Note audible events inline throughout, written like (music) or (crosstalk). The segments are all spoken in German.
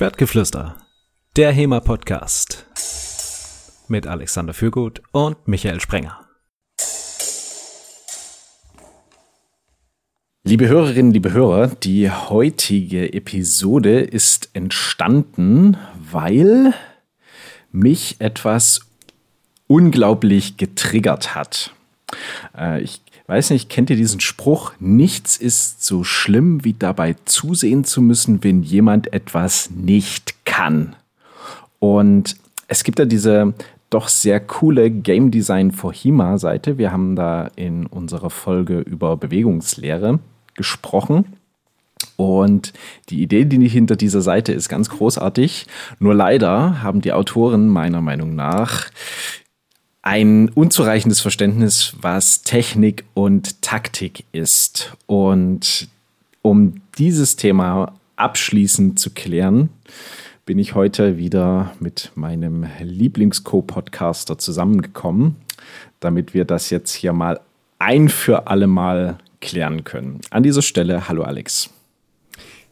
Schwertgeflüster, der HEMA-Podcast mit Alexander Fürgut und Michael Sprenger. Liebe Hörerinnen, liebe Hörer, die heutige Episode ist entstanden, weil mich etwas unglaublich getriggert hat. Äh, ich weiß nicht, kennt ihr diesen Spruch? Nichts ist so schlimm, wie dabei zusehen zu müssen, wenn jemand etwas nicht kann. Und es gibt da diese doch sehr coole Game Design for HIMA Seite. Wir haben da in unserer Folge über Bewegungslehre gesprochen. Und die Idee, die hinter dieser Seite ist, ganz großartig. Nur leider haben die Autoren meiner Meinung nach ein unzureichendes Verständnis, was Technik und Taktik ist. Und um dieses Thema abschließend zu klären, bin ich heute wieder mit meinem Lieblings-Co-Podcaster zusammengekommen, damit wir das jetzt hier mal ein für alle Mal klären können. An dieser Stelle, hallo Alex.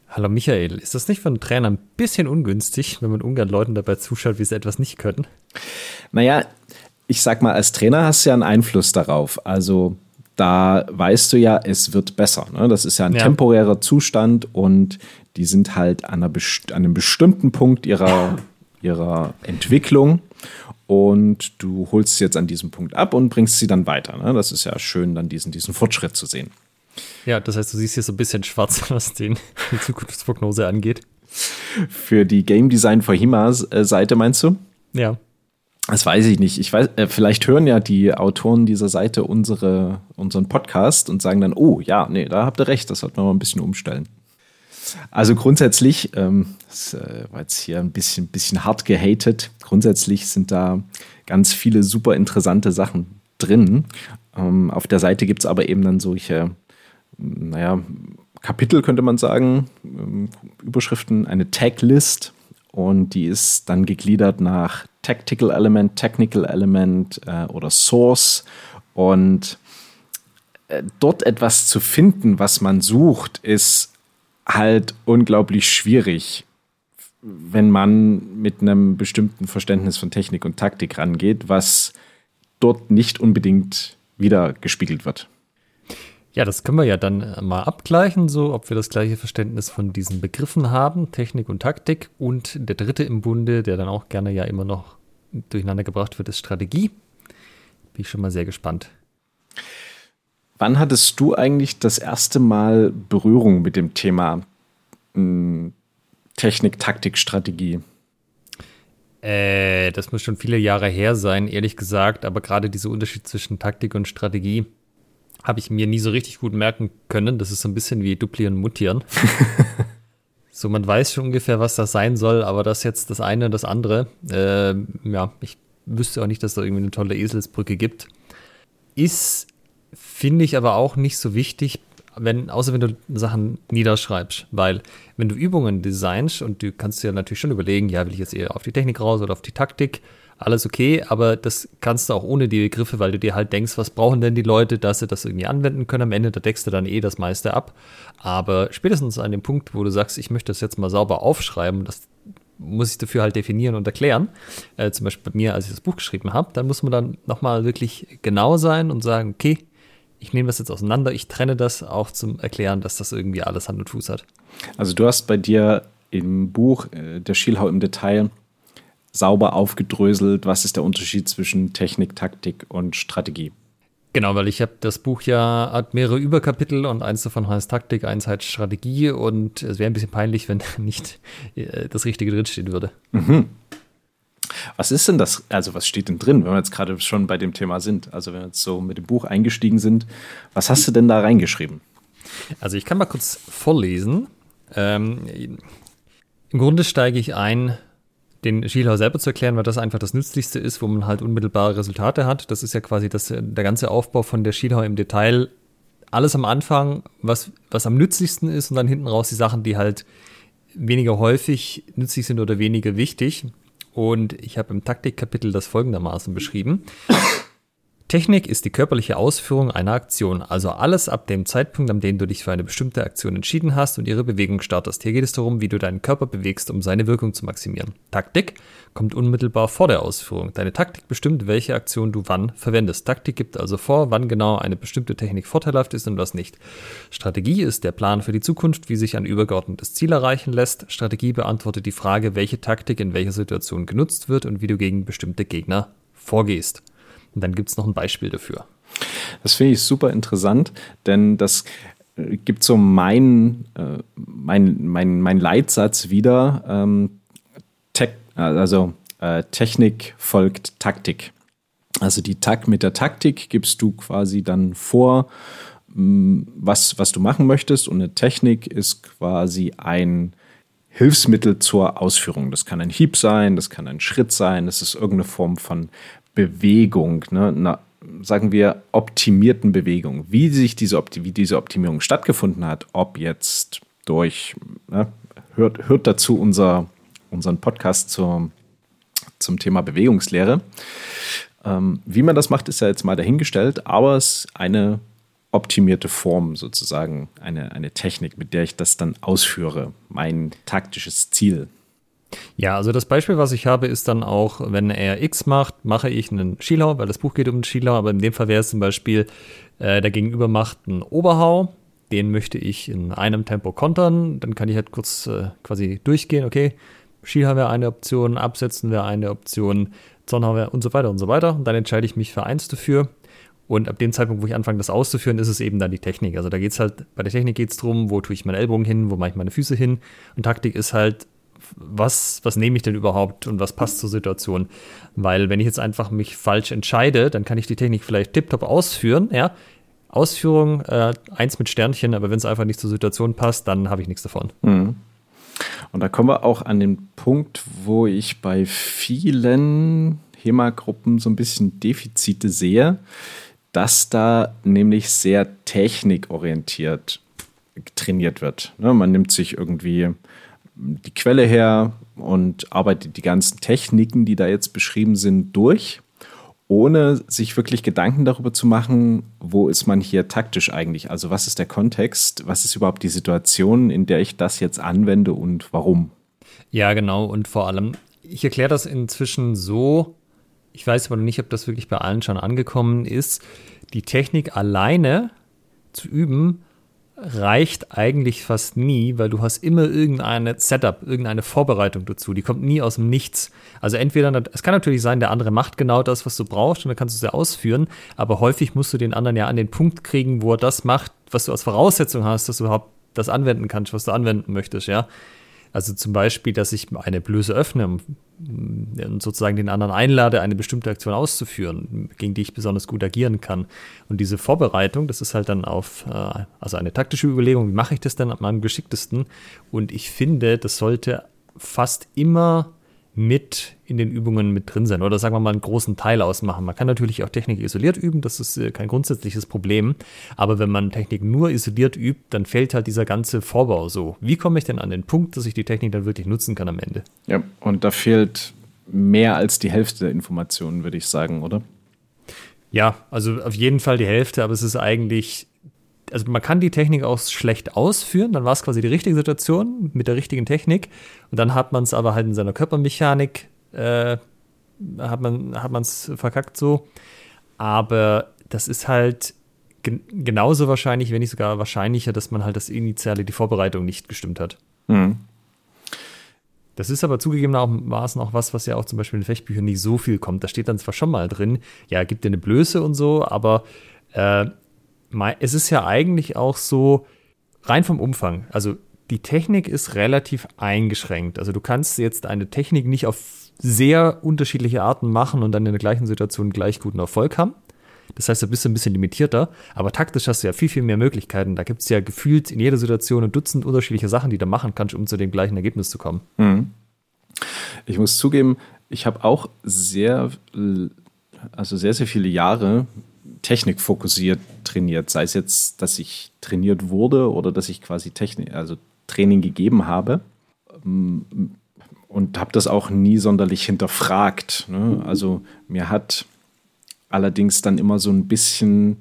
Hallo Michael, ist das nicht für einen Trainer ein bisschen ungünstig, wenn man ungern Leuten dabei zuschaut, wie sie etwas nicht können? Naja, ich sag mal, als Trainer hast du ja einen Einfluss darauf. Also da weißt du ja, es wird besser. Ne? Das ist ja ein ja. temporärer Zustand und die sind halt an, einer an einem bestimmten Punkt ihrer, (laughs) ihrer Entwicklung und du holst sie jetzt an diesem Punkt ab und bringst sie dann weiter. Ne? Das ist ja schön, dann diesen, diesen Fortschritt zu sehen. Ja, das heißt, du siehst hier so ein bisschen schwarz, (laughs) was den, die Zukunftsprognose angeht. Für die Game Design for Hima äh, Seite meinst du? Ja. Das weiß ich nicht. Ich weiß, äh, vielleicht hören ja die Autoren dieser Seite unsere, unseren Podcast und sagen dann, oh ja, nee, da habt ihr recht, das sollten wir mal ein bisschen umstellen. Also grundsätzlich, ähm, das äh, war jetzt hier ein bisschen, bisschen hart gehatet, grundsätzlich sind da ganz viele super interessante Sachen drin. Ähm, auf der Seite gibt es aber eben dann solche, naja, Kapitel könnte man sagen, ähm, Überschriften, eine Taglist und die ist dann gegliedert nach Tactical Element, Technical Element äh, oder Source. Und äh, dort etwas zu finden, was man sucht, ist halt unglaublich schwierig, wenn man mit einem bestimmten Verständnis von Technik und Taktik rangeht, was dort nicht unbedingt wieder gespiegelt wird. Ja, das können wir ja dann äh, mal abgleichen, so ob wir das gleiche Verständnis von diesen Begriffen haben, Technik und Taktik. Und der dritte im Bunde, der dann auch gerne ja immer noch durcheinander gebracht wird, ist Strategie. Bin ich schon mal sehr gespannt. Wann hattest du eigentlich das erste Mal Berührung mit dem Thema hm, Technik, Taktik, Strategie? Äh, das muss schon viele Jahre her sein, ehrlich gesagt. Aber gerade dieser Unterschied zwischen Taktik und Strategie habe ich mir nie so richtig gut merken können. Das ist so ein bisschen wie Duplieren Mutieren. (laughs) so, man weiß schon ungefähr, was das sein soll, aber das jetzt das eine und das andere. Äh, ja, ich wüsste auch nicht, dass da irgendwie eine tolle Eselsbrücke gibt. Ist, finde ich, aber auch nicht so wichtig, wenn, außer wenn du Sachen niederschreibst. Weil, wenn du Übungen designst und du kannst dir natürlich schon überlegen, ja, will ich jetzt eher auf die Technik raus oder auf die Taktik, alles okay, aber das kannst du auch ohne die Begriffe, weil du dir halt denkst, was brauchen denn die Leute, dass sie das irgendwie anwenden können. Am Ende, da deckst du dann eh das meiste ab. Aber spätestens an dem Punkt, wo du sagst, ich möchte das jetzt mal sauber aufschreiben, das muss ich dafür halt definieren und erklären. Äh, zum Beispiel bei mir, als ich das Buch geschrieben habe, dann muss man dann nochmal wirklich genau sein und sagen, okay, ich nehme das jetzt auseinander, ich trenne das auch zum Erklären, dass das irgendwie alles Hand und Fuß hat. Also du hast bei dir im Buch äh, Der Schielhau im Detail sauber aufgedröselt, was ist der Unterschied zwischen Technik, Taktik und Strategie. Genau, weil ich habe das Buch ja hat mehrere Überkapitel und eins davon heißt Taktik, eins heißt Strategie und es wäre ein bisschen peinlich, wenn (laughs) nicht äh, das Richtige drinstehen würde. Mhm. Was ist denn das, also was steht denn drin, wenn wir jetzt gerade schon bei dem Thema sind? Also wenn wir jetzt so mit dem Buch eingestiegen sind, was hast du denn da reingeschrieben? Also ich kann mal kurz vorlesen. Ähm, Im Grunde steige ich ein den Schielhau selber zu erklären, weil das einfach das Nützlichste ist, wo man halt unmittelbare Resultate hat. Das ist ja quasi das, der ganze Aufbau von der Schielhau im Detail. Alles am Anfang, was, was am nützlichsten ist und dann hinten raus die Sachen, die halt weniger häufig nützlich sind oder weniger wichtig. Und ich habe im Taktikkapitel das folgendermaßen beschrieben. Technik ist die körperliche Ausführung einer Aktion, also alles ab dem Zeitpunkt, an dem du dich für eine bestimmte Aktion entschieden hast und ihre Bewegung startest. Hier geht es darum, wie du deinen Körper bewegst, um seine Wirkung zu maximieren. Taktik kommt unmittelbar vor der Ausführung. Deine Taktik bestimmt, welche Aktion du wann verwendest. Taktik gibt also vor, wann genau eine bestimmte Technik vorteilhaft ist und was nicht. Strategie ist der Plan für die Zukunft, wie sich ein übergeordnetes Ziel erreichen lässt. Strategie beantwortet die Frage, welche Taktik in welcher Situation genutzt wird und wie du gegen bestimmte Gegner vorgehst. Und dann gibt es noch ein Beispiel dafür. Das finde ich super interessant, denn das äh, gibt so mein, äh, mein, mein, mein Leitsatz wieder. Ähm, Tech, also äh, Technik folgt Taktik. Also die Takt mit der Taktik gibst du quasi dann vor, mm, was, was du machen möchtest. Und eine Technik ist quasi ein Hilfsmittel zur Ausführung. Das kann ein Hieb sein, das kann ein Schritt sein, das ist irgendeine Form von Bewegung, ne, einer, sagen wir, optimierten Bewegung. Wie sich diese, wie diese Optimierung stattgefunden hat, ob jetzt durch, ne, hört, hört dazu unser, unseren Podcast zur, zum Thema Bewegungslehre. Ähm, wie man das macht, ist ja jetzt mal dahingestellt, aber es ist eine optimierte Form sozusagen, eine, eine Technik, mit der ich das dann ausführe, mein taktisches Ziel. Ja, also das Beispiel, was ich habe, ist dann auch, wenn er X macht, mache ich einen Skilauer, weil das Buch geht um einen Skilauer, aber in dem Fall wäre es zum Beispiel, äh, der Gegenüber macht einen Oberhau, den möchte ich in einem Tempo kontern, dann kann ich halt kurz äh, quasi durchgehen, okay, Skihau wäre eine Option, Absetzen wäre eine Option, Zornhau wäre und so weiter und so weiter und dann entscheide ich mich für eins dafür. Und ab dem Zeitpunkt, wo ich anfange, das auszuführen, ist es eben dann die Technik. Also da geht es halt, bei der Technik geht es darum, wo tue ich meine Ellbogen hin, wo mache ich meine Füße hin. Und Taktik ist halt, was, was nehme ich denn überhaupt und was passt zur Situation? Weil wenn ich jetzt einfach mich falsch entscheide, dann kann ich die Technik vielleicht tiptop ausführen, ja. Ausführung äh, eins mit Sternchen, aber wenn es einfach nicht zur Situation passt, dann habe ich nichts davon. Mhm. Und da kommen wir auch an den Punkt, wo ich bei vielen HEMA-Gruppen so ein bisschen Defizite sehe, dass da nämlich sehr technikorientiert trainiert wird. Ne, man nimmt sich irgendwie die Quelle her und arbeitet die ganzen Techniken, die da jetzt beschrieben sind, durch, ohne sich wirklich Gedanken darüber zu machen, wo ist man hier taktisch eigentlich? Also was ist der Kontext? Was ist überhaupt die Situation, in der ich das jetzt anwende und warum? Ja, genau. Und vor allem, ich erkläre das inzwischen so, ich weiß aber nicht, ob das wirklich bei allen schon angekommen ist, die Technik alleine zu üben, reicht eigentlich fast nie, weil du hast immer irgendeine Setup, irgendeine Vorbereitung dazu. Die kommt nie aus dem Nichts. Also entweder, es kann natürlich sein, der andere macht genau das, was du brauchst und dann kannst du es ja ausführen, aber häufig musst du den anderen ja an den Punkt kriegen, wo er das macht, was du als Voraussetzung hast, dass du überhaupt das anwenden kannst, was du anwenden möchtest, ja. Also zum Beispiel, dass ich eine Blöße öffne und sozusagen den anderen einlade, eine bestimmte Aktion auszuführen, gegen die ich besonders gut agieren kann. Und diese Vorbereitung, das ist halt dann auf, äh, also eine taktische Überlegung, wie mache ich das dann am geschicktesten? Und ich finde, das sollte fast immer mit in den Übungen mit drin sein oder sagen wir mal einen großen Teil ausmachen. Man kann natürlich auch Technik isoliert üben, das ist äh, kein grundsätzliches Problem, aber wenn man Technik nur isoliert übt, dann fällt halt dieser ganze Vorbau so. Wie komme ich denn an den Punkt, dass ich die Technik dann wirklich nutzen kann am Ende? Ja, und da fehlt mehr als die Hälfte der Informationen, würde ich sagen, oder? Ja, also auf jeden Fall die Hälfte, aber es ist eigentlich also man kann die Technik auch schlecht ausführen, dann war es quasi die richtige Situation mit der richtigen Technik und dann hat man es aber halt in seiner Körpermechanik, äh, hat man es verkackt so. Aber das ist halt gen genauso wahrscheinlich, wenn nicht sogar wahrscheinlicher, dass man halt das Initiale, die Vorbereitung nicht gestimmt hat. Mhm. Das ist aber zugegebenermaßen auch was, was ja auch zum Beispiel in Fechtbüchern nicht so viel kommt. Da steht dann zwar schon mal drin, ja, gibt dir eine Blöße und so, aber äh, es ist ja eigentlich auch so, rein vom Umfang, also die Technik ist relativ eingeschränkt. Also du kannst jetzt eine Technik nicht auf sehr unterschiedliche Arten machen und dann in der gleichen Situation gleich guten Erfolg haben. Das heißt, da bist du ein bisschen limitierter, aber taktisch hast du ja viel, viel mehr Möglichkeiten. Da gibt es ja gefühlt in jeder Situation ein Dutzend unterschiedliche Sachen, die du machen kannst, um zu dem gleichen Ergebnis zu kommen. Mhm. Ich muss zugeben, ich habe auch sehr, also sehr, sehr viele Jahre technikfokussiert trainiert. Sei es jetzt, dass ich trainiert wurde oder dass ich quasi Technik, also Training gegeben habe. Und habe das auch nie sonderlich hinterfragt. Ne? Also mir hat allerdings dann immer so ein bisschen,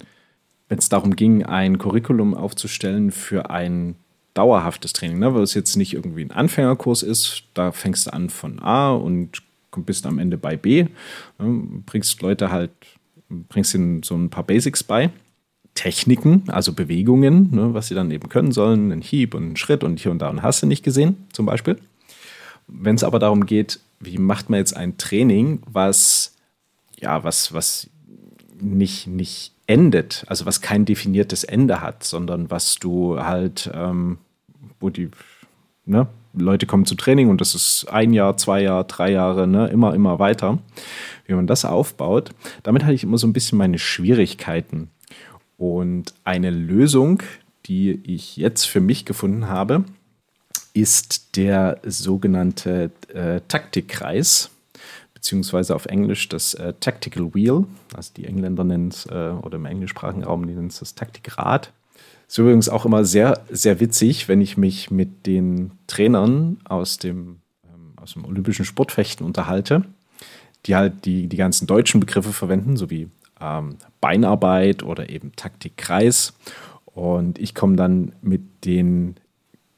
wenn es darum ging, ein Curriculum aufzustellen für ein dauerhaftes Training, ne? weil es jetzt nicht irgendwie ein Anfängerkurs ist, da fängst du an von A und bist am Ende bei B, ne? bringst Leute halt, bringst ihnen so ein paar Basics bei. Techniken, also Bewegungen, ne, was sie dann eben können sollen, einen Hieb und einen Schritt und hier und da und hast du nicht gesehen, zum Beispiel. Wenn es aber darum geht, wie macht man jetzt ein Training, was ja, was, was nicht, nicht endet, also was kein definiertes Ende hat, sondern was du halt, ähm, wo die ne, Leute kommen zu Training und das ist ein Jahr, zwei Jahre, drei Jahre, ne, immer, immer weiter, wie man das aufbaut. Damit hatte ich immer so ein bisschen meine Schwierigkeiten. Und eine Lösung, die ich jetzt für mich gefunden habe, ist der sogenannte äh, Taktikkreis, beziehungsweise auf Englisch das äh, Tactical Wheel. Also die Engländer nennen es, äh, oder im englischsprachigen Raum nennen es das Taktikrad. Ist übrigens auch immer sehr, sehr witzig, wenn ich mich mit den Trainern aus dem, ähm, aus dem olympischen Sportfechten unterhalte, die halt die, die ganzen deutschen Begriffe verwenden, sowie ähm, Beinarbeit oder eben Taktikkreis. Und ich komme dann mit den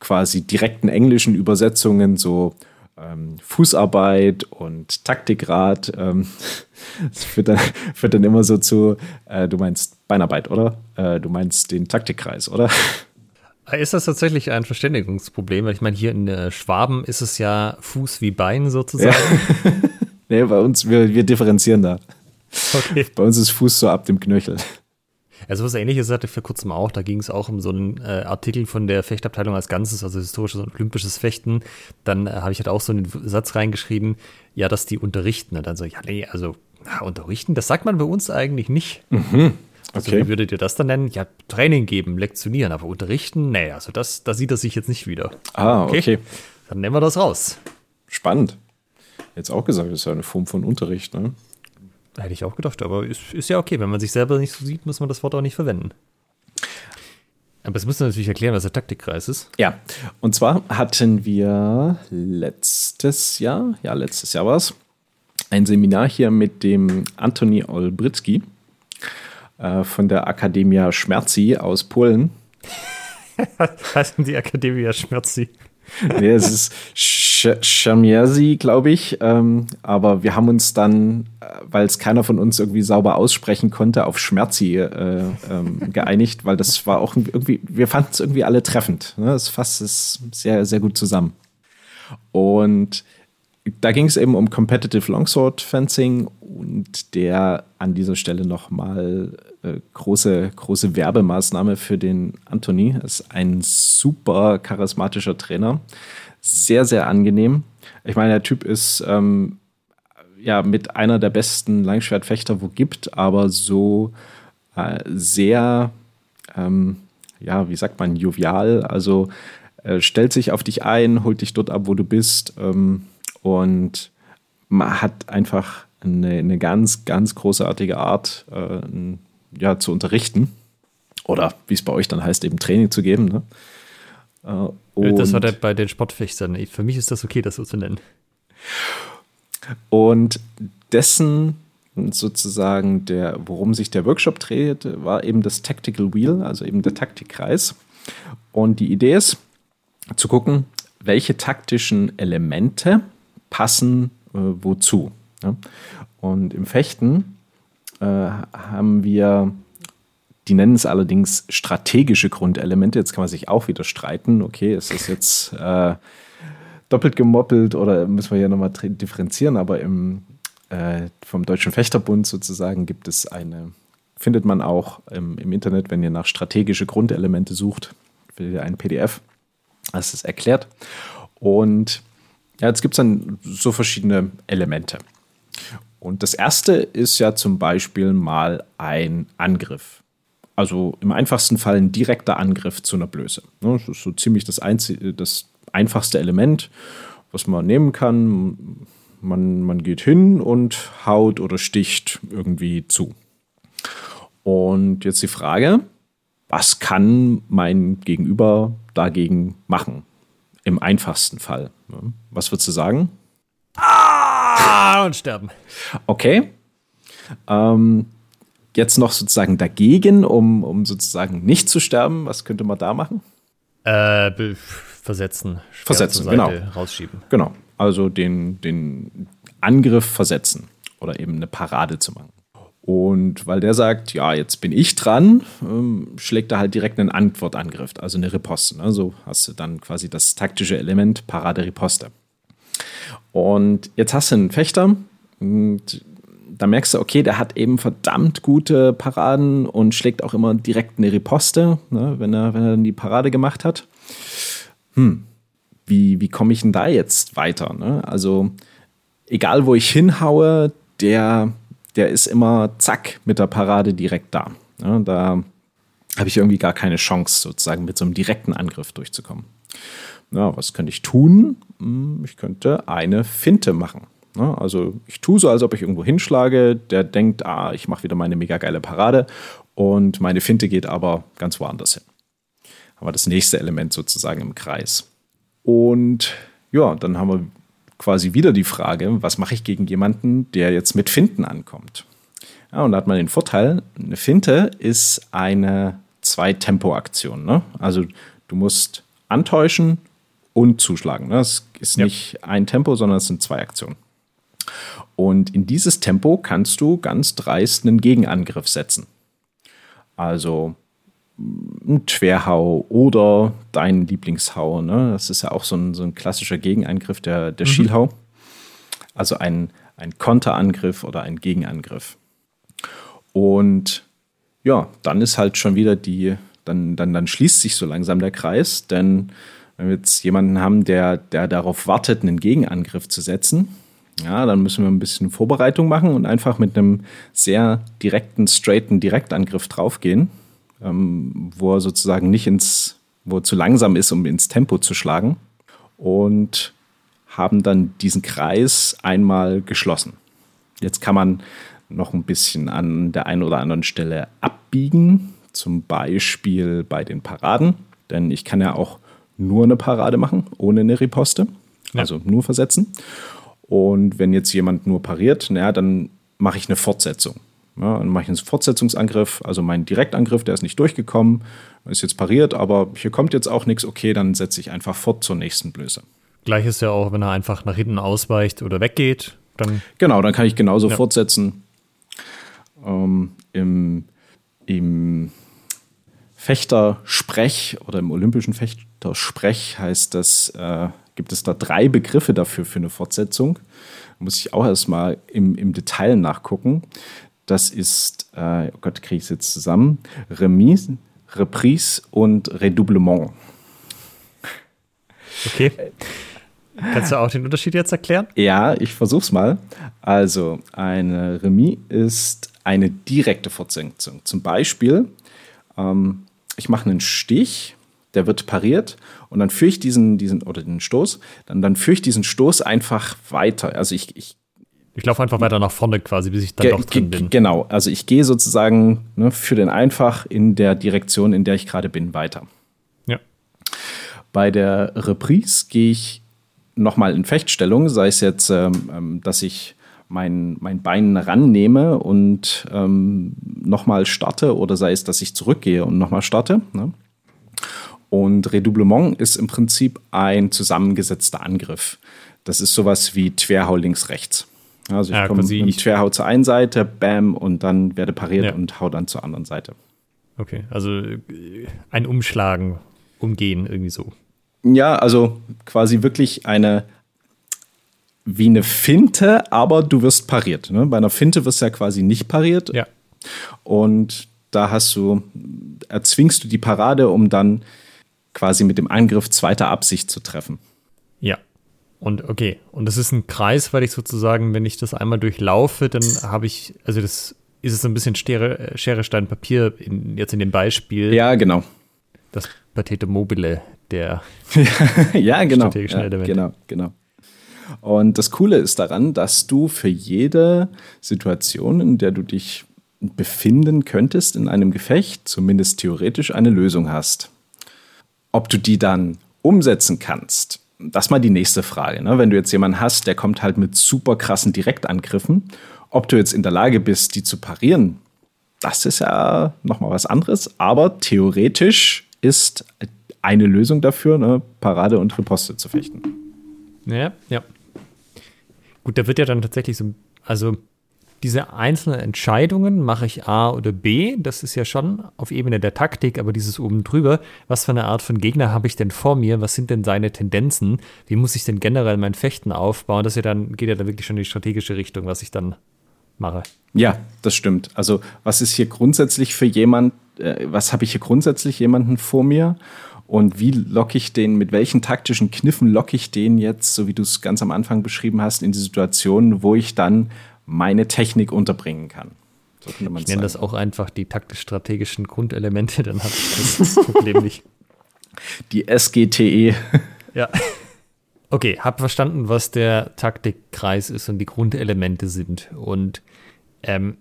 quasi direkten englischen Übersetzungen, so ähm, Fußarbeit und Taktikrad. Ähm, (laughs) das führt dann, (laughs) führt dann immer so zu, äh, du meinst Beinarbeit, oder? Äh, du meinst den Taktikkreis, oder? Ist das tatsächlich ein Verständigungsproblem? Ich meine, hier in äh, Schwaben ist es ja Fuß wie Bein sozusagen. Ja. (laughs) nee, bei uns, wir, wir differenzieren da. Okay. Bei uns ist Fuß so ab dem Knöchel. Also was ähnliches hatte ich vor kurzem auch, da ging es auch um so einen äh, Artikel von der Fechtabteilung als Ganzes, also historisches und olympisches Fechten. Dann äh, habe ich halt auch so einen Satz reingeschrieben, ja, dass die unterrichten. Und dann so, ja, nee, also ja, unterrichten, das sagt man bei uns eigentlich nicht. Mhm. Also wie würdet ihr das dann nennen? Ja, Training geben, lektionieren, aber unterrichten? Nee, also das, da sieht er sich jetzt nicht wieder. Ah, okay. okay. Dann nehmen wir das raus. Spannend. Jetzt auch gesagt, das ist ja eine Form von Unterricht, ne? Hätte ich auch gedacht, aber ist, ist ja okay. Wenn man sich selber nicht so sieht, muss man das Wort auch nicht verwenden. Aber es müssen wir natürlich erklären, was der Taktikkreis ist. Ja, und zwar hatten wir letztes Jahr, ja, letztes Jahr war es, ein Seminar hier mit dem Antoni Olbrycki äh, von der Akademia Schmerzi aus Polen. (laughs) heißen die Akademia Schmerzi? Nee, es ist Schermiersi, glaube ich. Ähm, aber wir haben uns dann, äh, weil es keiner von uns irgendwie sauber aussprechen konnte, auf Schmerzi äh, ähm, geeinigt, weil das war auch irgendwie, wir fanden es irgendwie alle treffend. Ne? Das fasst es sehr, sehr gut zusammen. Und da ging es eben um Competitive Longsword Fencing und der an dieser Stelle nochmal große, große Werbemaßnahme für den Anthony. ist ein super charismatischer Trainer. Sehr, sehr angenehm. Ich meine, der Typ ist ähm, ja mit einer der besten Langschwertfechter, wo gibt, aber so äh, sehr, ähm, ja, wie sagt man, jovial. Also äh, stellt sich auf dich ein, holt dich dort ab, wo du bist ähm, und man hat einfach eine, eine ganz, ganz großartige Art, äh, ja, zu unterrichten. Oder wie es bei euch dann heißt, eben Training zu geben. Ne? Äh, das war der, bei den Sportfechtern. Für mich ist das okay, das so zu nennen. Und dessen sozusagen der, worum sich der Workshop dreht, war eben das Tactical Wheel, also eben der Taktikkreis. Und die Idee ist, zu gucken, welche taktischen Elemente passen äh, wozu. Ja? Und im Fechten äh, haben wir, die nennen es allerdings strategische Grundelemente. Jetzt kann man sich auch wieder streiten, okay, ist das jetzt äh, doppelt gemoppelt oder müssen wir hier nochmal differenzieren, aber im, äh, vom Deutschen Fechterbund sozusagen gibt es eine, findet man auch im, im Internet, wenn ihr nach strategische Grundelemente sucht, findet ihr ein PDF, das ist erklärt. Und ja, jetzt gibt es dann so verschiedene Elemente. Und das erste ist ja zum Beispiel mal ein Angriff. Also im einfachsten Fall ein direkter Angriff zu einer Blöße. Ne, das ist so ziemlich das, einzige, das einfachste Element, was man nehmen kann. Man, man geht hin und haut oder sticht irgendwie zu. Und jetzt die Frage, was kann mein Gegenüber dagegen machen? Im einfachsten Fall. Ne? Was würdest du sagen? Ah, und sterben. Okay. Ähm, jetzt noch sozusagen dagegen, um, um sozusagen nicht zu sterben? Was könnte man da machen? Äh, versetzen. Versetzen, genau. Rausschieben. Genau. Also den, den Angriff versetzen oder eben eine Parade zu machen. Und weil der sagt, ja, jetzt bin ich dran, ähm, schlägt er halt direkt einen Antwortangriff, also eine Riposte. Ne? So hast du dann quasi das taktische Element Parade-Riposte. Und jetzt hast du einen Fechter, und da merkst du, okay, der hat eben verdammt gute Paraden und schlägt auch immer direkt eine Riposte, ne, wenn, er, wenn er dann die Parade gemacht hat. Hm, wie, wie komme ich denn da jetzt weiter? Ne? Also, egal wo ich hinhaue, der, der ist immer zack mit der Parade direkt da. Ne? Da habe ich irgendwie gar keine Chance, sozusagen mit so einem direkten Angriff durchzukommen. Ja, was könnte ich tun? Hm, ich könnte eine Finte machen. Also ich tue so, als ob ich irgendwo hinschlage. Der denkt, ah, ich mache wieder meine mega geile Parade und meine Finte geht aber ganz woanders hin. Haben wir das nächste Element sozusagen im Kreis. Und ja, dann haben wir quasi wieder die Frage, was mache ich gegen jemanden, der jetzt mit Finten ankommt? Ja, und da hat man den Vorteil, eine Finte ist eine Zwei-Tempo-Aktion. Ne? Also du musst antäuschen und zuschlagen. Ne? Es ist ja. nicht ein Tempo, sondern es sind zwei Aktionen. Und in dieses Tempo kannst du ganz dreist einen Gegenangriff setzen. Also ein Querhau oder dein Lieblingshau. Ne? Das ist ja auch so ein, so ein klassischer Gegenangriff der, der mhm. Schielhau. Also ein, ein Konterangriff oder ein Gegenangriff. Und ja, dann ist halt schon wieder die, dann, dann, dann schließt sich so langsam der Kreis, denn wenn wir jetzt jemanden haben, der, der darauf wartet, einen Gegenangriff zu setzen, ja, dann müssen wir ein bisschen Vorbereitung machen und einfach mit einem sehr direkten, straighten Direktangriff draufgehen, ähm, wo er sozusagen nicht ins, wo er zu langsam ist, um ins Tempo zu schlagen. Und haben dann diesen Kreis einmal geschlossen. Jetzt kann man noch ein bisschen an der einen oder anderen Stelle abbiegen, zum Beispiel bei den Paraden, denn ich kann ja auch nur eine Parade machen, ohne eine Riposte, ja. also nur versetzen. Und wenn jetzt jemand nur pariert, naja, dann mache ich eine Fortsetzung. Ja, dann mache ich einen Fortsetzungsangriff, also mein Direktangriff, der ist nicht durchgekommen, ist jetzt pariert, aber hier kommt jetzt auch nichts, okay, dann setze ich einfach fort zur nächsten Blöße. Gleich ist ja auch, wenn er einfach nach hinten ausweicht oder weggeht, dann. Genau, dann kann ich genauso ja. fortsetzen. Ähm, Im im Fechtersprech oder im olympischen Fechtersprech heißt das äh, gibt es da drei Begriffe dafür für eine Fortsetzung. Da muss ich auch erstmal im, im Detail nachgucken. Das ist, äh, oh Gott, kriege ich es jetzt zusammen? Remise, Reprise und Redoublement. Okay. Kannst du auch den Unterschied jetzt erklären? Ja, ich versuche es mal. Also, eine Remis ist eine direkte Fortsetzung. Zum Beispiel, ähm, ich mache einen Stich der wird pariert und dann führe ich diesen, diesen, oder den Stoß, dann, dann führe ich diesen Stoß einfach weiter. Also ich, ich ich laufe einfach weiter nach vorne quasi, bis ich dann doch drin bin. Genau, also ich gehe sozusagen ne, für den einfach in der Direktion, in der ich gerade bin, weiter. Ja. Bei der Reprise gehe ich nochmal in Fechtstellung, sei es jetzt, ähm, ähm, dass ich mein, mein Bein rannehme und ähm, nochmal starte oder sei es, dass ich zurückgehe und nochmal starte. Ne? Und Redoublement ist im Prinzip ein zusammengesetzter Angriff. Das ist sowas wie Twerhau links-rechts. Also ich ja, komme mit Twerhau zur einen Seite, bam, und dann werde pariert ja. und hau dann zur anderen Seite. Okay, also äh, ein Umschlagen, Umgehen, irgendwie so. Ja, also quasi wirklich eine, wie eine Finte, aber du wirst pariert. Ne? Bei einer Finte wirst du ja quasi nicht pariert. Ja. Und da hast du, erzwingst du die Parade, um dann quasi mit dem Angriff zweiter Absicht zu treffen. Ja. Und okay, und das ist ein Kreis, weil ich sozusagen, wenn ich das einmal durchlaufe, dann habe ich, also das ist es ein bisschen Schere, Schere Stein, Papier in, jetzt in dem Beispiel. Ja, genau. Das Patete Mobile der (laughs) ja, genau. strategischen ja, Elemente. Genau, genau. Und das Coole ist daran, dass du für jede Situation, in der du dich befinden könntest in einem Gefecht, zumindest theoretisch eine Lösung hast. Ob du die dann umsetzen kannst, das ist mal die nächste Frage. Ne? Wenn du jetzt jemanden hast, der kommt halt mit super krassen Direktangriffen, ob du jetzt in der Lage bist, die zu parieren, das ist ja nochmal was anderes, aber theoretisch ist eine Lösung dafür, ne, Parade und Riposte zu fechten. Ja, ja. Gut, da wird ja dann tatsächlich so, also diese einzelnen Entscheidungen, mache ich A oder B, das ist ja schon auf Ebene der Taktik, aber dieses oben drüber, was für eine Art von Gegner habe ich denn vor mir, was sind denn seine Tendenzen, wie muss ich denn generell mein Fechten aufbauen, das ja dann, geht ja dann wirklich schon in die strategische Richtung, was ich dann mache. Ja, das stimmt. Also was ist hier grundsätzlich für jemand, äh, was habe ich hier grundsätzlich jemanden vor mir und wie locke ich den, mit welchen taktischen Kniffen locke ich den jetzt, so wie du es ganz am Anfang beschrieben hast, in die Situation, wo ich dann meine Technik unterbringen kann. So ich nenne das auch einfach die taktisch-strategischen Grundelemente, dann habe ich das (laughs) Problem nicht. Die SGTE. Ja. Okay, hab verstanden, was der Taktikkreis ist und die Grundelemente sind. Und ähm,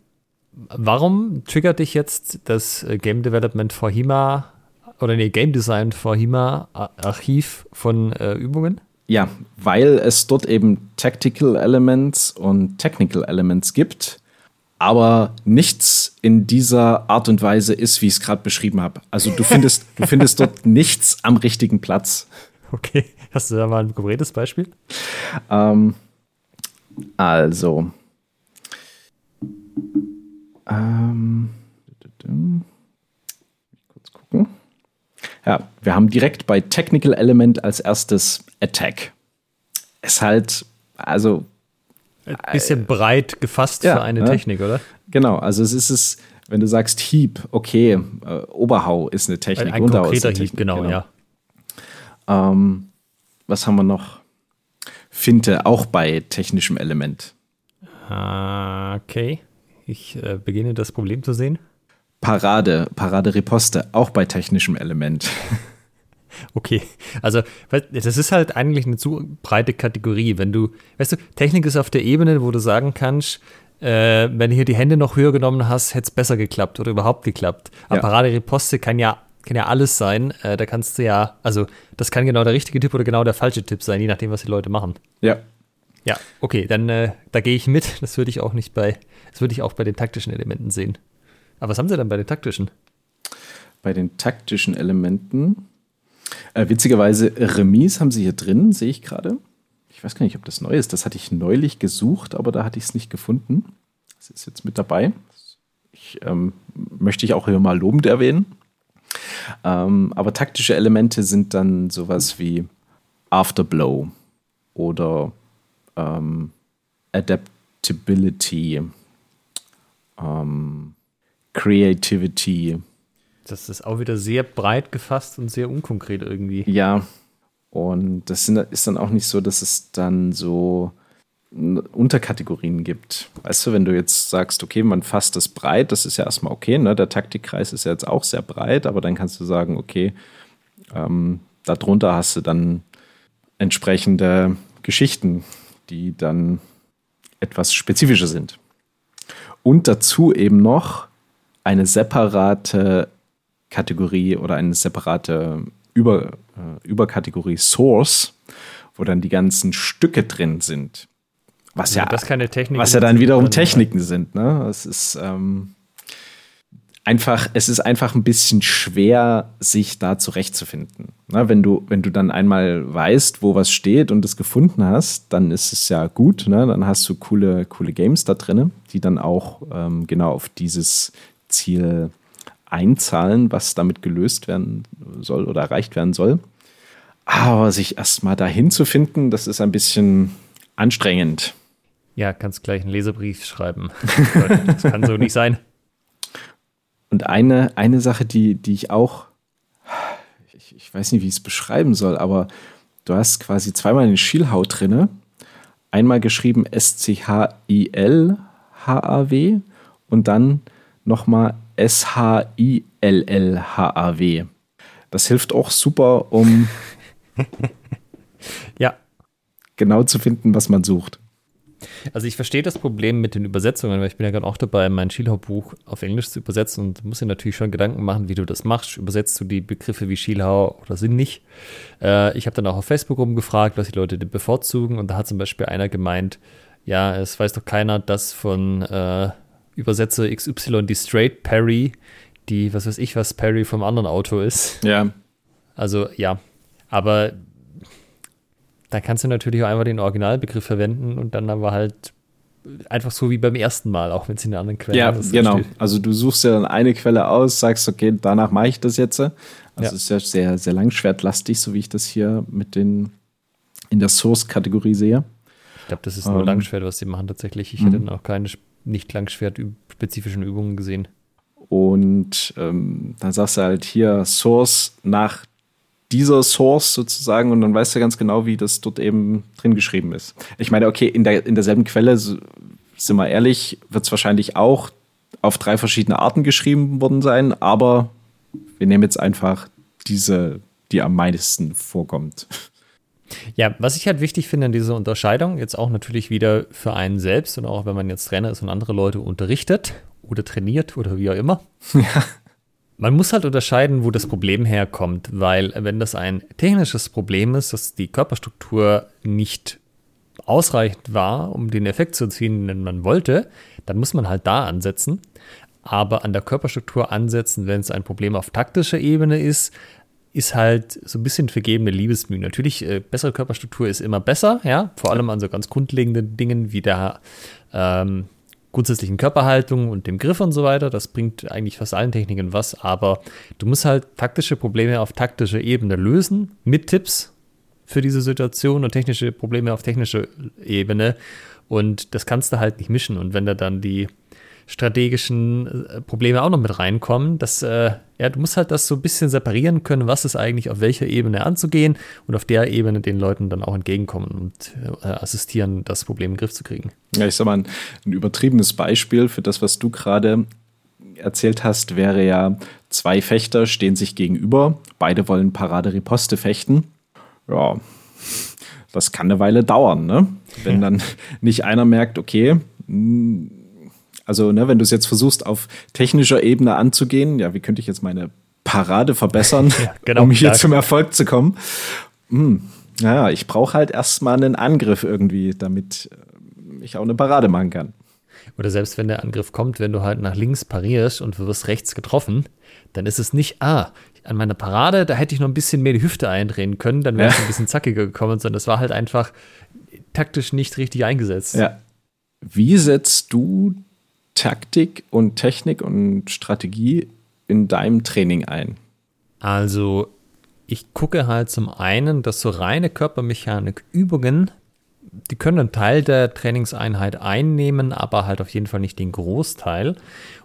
warum triggert dich jetzt das äh, Game Development for HIMA oder nee, Game Design for HIMA Archiv von äh, Übungen? Ja, weil es dort eben Tactical Elements und Technical Elements gibt, aber nichts in dieser Art und Weise ist, wie ich es gerade beschrieben habe. Also du findest, du findest dort (laughs) nichts am richtigen Platz. Okay, hast du da mal ein konkretes Beispiel? Ähm, also, ähm, kurz gucken. Ja, wir haben direkt bei Technical Element als erstes Attack. Ist halt, also. Ein bisschen äh, breit gefasst ja, für eine ne? Technik, oder? Genau, also es ist es, wenn du sagst Hieb, okay, äh, Oberhau ist eine Technik, ein, ein Unterhau ist eine Technik. Hieb, genau, genau. ja. Ähm, was haben wir noch? Finte, auch bei technischem Element. Okay, ich äh, beginne das Problem zu sehen. Parade, Parade Riposte, auch bei technischem Element. Okay, also das ist halt eigentlich eine zu breite Kategorie. Wenn du, weißt du, Technik ist auf der Ebene, wo du sagen kannst, äh, wenn du hier die Hände noch höher genommen hast, hätte es besser geklappt oder überhaupt geklappt. Aber ja. Parade Riposte kann ja, kann ja alles sein. Äh, da kannst du ja, also das kann genau der richtige Tipp oder genau der falsche Tipp sein, je nachdem, was die Leute machen. Ja. Ja, okay, dann äh, da gehe ich mit. Das würde ich auch nicht bei, das würde ich auch bei den taktischen Elementen sehen. Aber was haben sie dann bei den taktischen? Bei den taktischen Elementen. Äh, witzigerweise, Remis haben sie hier drin, sehe ich gerade. Ich weiß gar nicht, ob das neu ist. Das hatte ich neulich gesucht, aber da hatte ich es nicht gefunden. Das ist jetzt mit dabei. Ich, ähm, möchte ich auch hier mal lobend erwähnen. Ähm, aber taktische Elemente sind dann sowas wie Afterblow oder ähm, Adaptability. Ähm, Creativity. Das ist auch wieder sehr breit gefasst und sehr unkonkret irgendwie. Ja, und das sind, ist dann auch nicht so, dass es dann so Unterkategorien gibt. Weißt du, wenn du jetzt sagst, okay, man fasst das breit, das ist ja erstmal okay, ne? Der Taktikkreis ist ja jetzt auch sehr breit, aber dann kannst du sagen, okay, ähm, darunter hast du dann entsprechende Geschichten, die dann etwas spezifischer sind. Und dazu eben noch eine separate Kategorie oder eine separate Über, äh, Überkategorie Source, wo dann die ganzen Stücke drin sind. Was ja, das keine Technik was ja dann wiederum Techniken sind. Ne? Es ist ähm, einfach, es ist einfach ein bisschen schwer, sich da zurechtzufinden. Na, wenn du, wenn du dann einmal weißt, wo was steht und es gefunden hast, dann ist es ja gut. Ne? Dann hast du coole, coole Games da drin, die dann auch ähm, genau auf dieses Ziel einzahlen, was damit gelöst werden soll oder erreicht werden soll. Aber sich erstmal dahin zu finden, das ist ein bisschen anstrengend. Ja, kannst gleich einen Leserbrief schreiben. (laughs) das kann so nicht sein. Und eine, eine Sache, die, die ich auch, ich, ich weiß nicht, wie ich es beschreiben soll, aber du hast quasi zweimal den Schielhaut drinne. Einmal geschrieben S-C-H-I-L-H-A-W und dann nochmal S-H-I-L-L-H-A-W. Das hilft auch super, um (laughs) ja. genau zu finden, was man sucht. Also ich verstehe das Problem mit den Übersetzungen, weil ich bin ja gerade auch dabei, mein Schielhau-Buch auf Englisch zu übersetzen und muss dir natürlich schon Gedanken machen, wie du das machst. Übersetzt du die Begriffe wie Schielhau oder sind nicht? Äh, ich habe dann auch auf Facebook rumgefragt, was die Leute bevorzugen und da hat zum Beispiel einer gemeint, ja, es weiß doch keiner, dass von äh, übersetze XY die Straight Parry, die, was weiß ich, was Parry vom anderen Auto ist. Ja. Also ja, aber da kannst du natürlich auch einfach den Originalbegriff verwenden und dann aber halt einfach so wie beim ersten Mal, auch wenn es in der anderen Quelle Ja, genau. Steht. Also du suchst ja dann eine Quelle aus, sagst, okay, danach mache ich das jetzt. Also ja. ist ja sehr, sehr langschwertlastig, so wie ich das hier mit den in der Source-Kategorie sehe. Ich glaube, das ist nur ähm, Langschwert, was sie machen tatsächlich. Ich hätte mhm. noch keine nicht Langschwert-spezifischen Übungen gesehen. Und ähm, dann sagst du halt hier Source nach dieser Source sozusagen und dann weißt du ganz genau, wie das dort eben drin geschrieben ist. Ich meine, okay, in, der, in derselben Quelle, sind wir ehrlich, wird es wahrscheinlich auch auf drei verschiedene Arten geschrieben worden sein, aber wir nehmen jetzt einfach diese, die am meisten vorkommt. Ja, was ich halt wichtig finde an dieser Unterscheidung, jetzt auch natürlich wieder für einen selbst und auch wenn man jetzt Trainer ist und andere Leute unterrichtet oder trainiert oder wie auch immer. (laughs) Ja. Man muss halt unterscheiden, wo das Problem herkommt, weil wenn das ein technisches Problem ist, dass die Körperstruktur nicht ausreichend war, um den Effekt zu erzielen, den man wollte, dann muss man halt da ansetzen. Aber an der Körperstruktur ansetzen, wenn es ein Problem auf taktischer Ebene ist, ist halt so ein bisschen vergebene Liebesmühe. Natürlich, äh, bessere Körperstruktur ist immer besser, ja, vor allem an so ganz grundlegenden Dingen wie der ähm, grundsätzlichen Körperhaltung und dem Griff und so weiter. Das bringt eigentlich fast allen Techniken was, aber du musst halt taktische Probleme auf taktischer Ebene lösen mit Tipps für diese Situation und technische Probleme auf technischer Ebene. Und das kannst du halt nicht mischen. Und wenn da dann die strategischen äh, Probleme auch noch mit reinkommen. dass äh, ja, du musst halt das so ein bisschen separieren können, was ist eigentlich auf welcher Ebene anzugehen und auf der Ebene den Leuten dann auch entgegenkommen und äh, assistieren, das Problem in den Griff zu kriegen. Ja, ich sag mal, ein, ein übertriebenes Beispiel für das, was du gerade erzählt hast, wäre ja, zwei Fechter stehen sich gegenüber, beide wollen Parade-Riposte fechten. Ja, das kann eine Weile dauern, ne? Wenn ja. dann nicht einer merkt, okay, mh, also, ne, wenn du es jetzt versuchst, auf technischer Ebene anzugehen, ja, wie könnte ich jetzt meine Parade verbessern, (laughs) ja, genau, um hier klar. zum Erfolg zu kommen? Hm, naja, ich brauche halt erstmal einen Angriff irgendwie, damit äh, ich auch eine Parade machen kann. Oder selbst wenn der Angriff kommt, wenn du halt nach links parierst und du wirst rechts getroffen, dann ist es nicht, ah, an meiner Parade, da hätte ich noch ein bisschen mehr die Hüfte eindrehen können, dann wäre es ja. ein bisschen zackiger gekommen, sondern es war halt einfach taktisch nicht richtig eingesetzt. Ja. Wie setzt du Taktik und Technik und Strategie in deinem Training ein? Also, ich gucke halt zum einen, dass so reine Körpermechanik-Übungen, die können einen Teil der Trainingseinheit einnehmen, aber halt auf jeden Fall nicht den Großteil.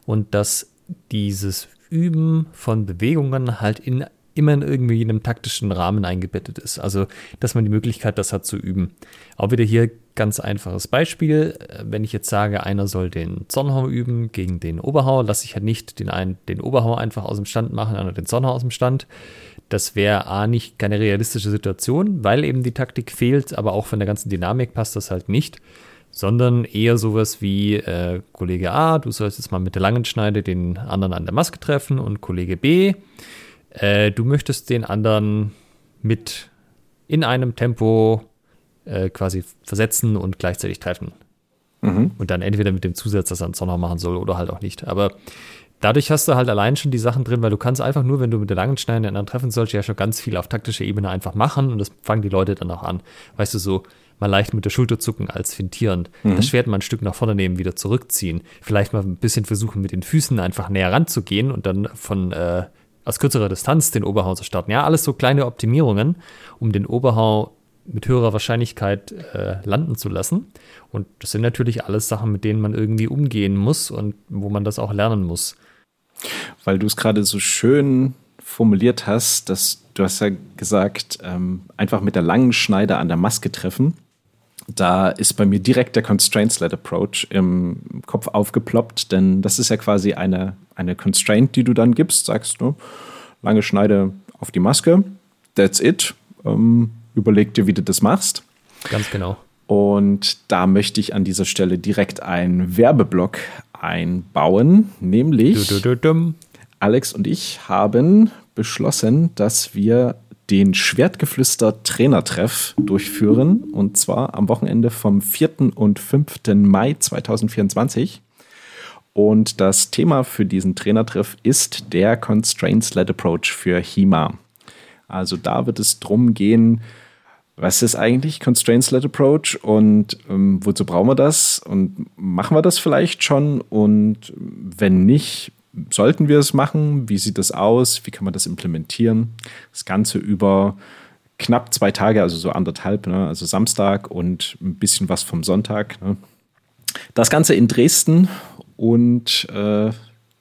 Und dass dieses Üben von Bewegungen halt in immer in irgendwie einem taktischen Rahmen eingebettet ist. Also, dass man die Möglichkeit das hat zu üben. Auch wieder hier ganz einfaches Beispiel. Wenn ich jetzt sage, einer soll den Zornhau üben gegen den Oberhau, lasse ich halt nicht den einen, den Oberhau einfach aus dem Stand machen, einer den Zornhau aus dem Stand. Das wäre A nicht keine realistische Situation, weil eben die Taktik fehlt, aber auch von der ganzen Dynamik passt das halt nicht sondern eher sowas wie äh, Kollege A, du sollst jetzt mal mit der langen Schneide den anderen an der Maske treffen und Kollege B, äh, du möchtest den anderen mit in einem Tempo äh, quasi versetzen und gleichzeitig treffen. Mhm. Und dann entweder mit dem Zusatz, dass er einen Zonner machen soll oder halt auch nicht. Aber dadurch hast du halt allein schon die Sachen drin, weil du kannst einfach nur, wenn du mit der langen Schneide anderen treffen sollst, ja schon ganz viel auf taktischer Ebene einfach machen und das fangen die Leute dann auch an. Weißt du, so mal leicht mit der Schulter zucken als fintierend. Mhm. Das Schwert mal ein Stück nach vorne nehmen, wieder zurückziehen. Vielleicht mal ein bisschen versuchen, mit den Füßen einfach näher ranzugehen und dann von äh, aus kürzerer Distanz den Oberhau zu starten. Ja, alles so kleine Optimierungen, um den Oberhau mit höherer Wahrscheinlichkeit äh, landen zu lassen. Und das sind natürlich alles Sachen, mit denen man irgendwie umgehen muss und wo man das auch lernen muss. Weil du es gerade so schön formuliert hast, dass du hast ja gesagt, ähm, einfach mit der langen Schneide an der Maske treffen. Da ist bei mir direkt der Constraint-Led Approach im Kopf aufgeploppt, denn das ist ja quasi eine eine Constraint, die du dann gibst, sagst du, lange Schneide auf die Maske, that's it. Ähm, überleg dir, wie du das machst. Ganz genau. Und da möchte ich an dieser Stelle direkt einen Werbeblock einbauen, nämlich du, du, du, Alex und ich haben beschlossen, dass wir den Schwertgeflüster Trainertreff durchführen und zwar am Wochenende vom 4. und 5. Mai 2024. Und das Thema für diesen Trainertreff ist der Constraints-Led Approach für HEMA. Also da wird es drum gehen, was ist eigentlich Constraints-Led Approach und ähm, wozu brauchen wir das und machen wir das vielleicht schon und wenn nicht, sollten wir es machen? Wie sieht das aus? Wie kann man das implementieren? Das Ganze über knapp zwei Tage, also so anderthalb, ne? also Samstag und ein bisschen was vom Sonntag. Ne? Das Ganze in Dresden und äh,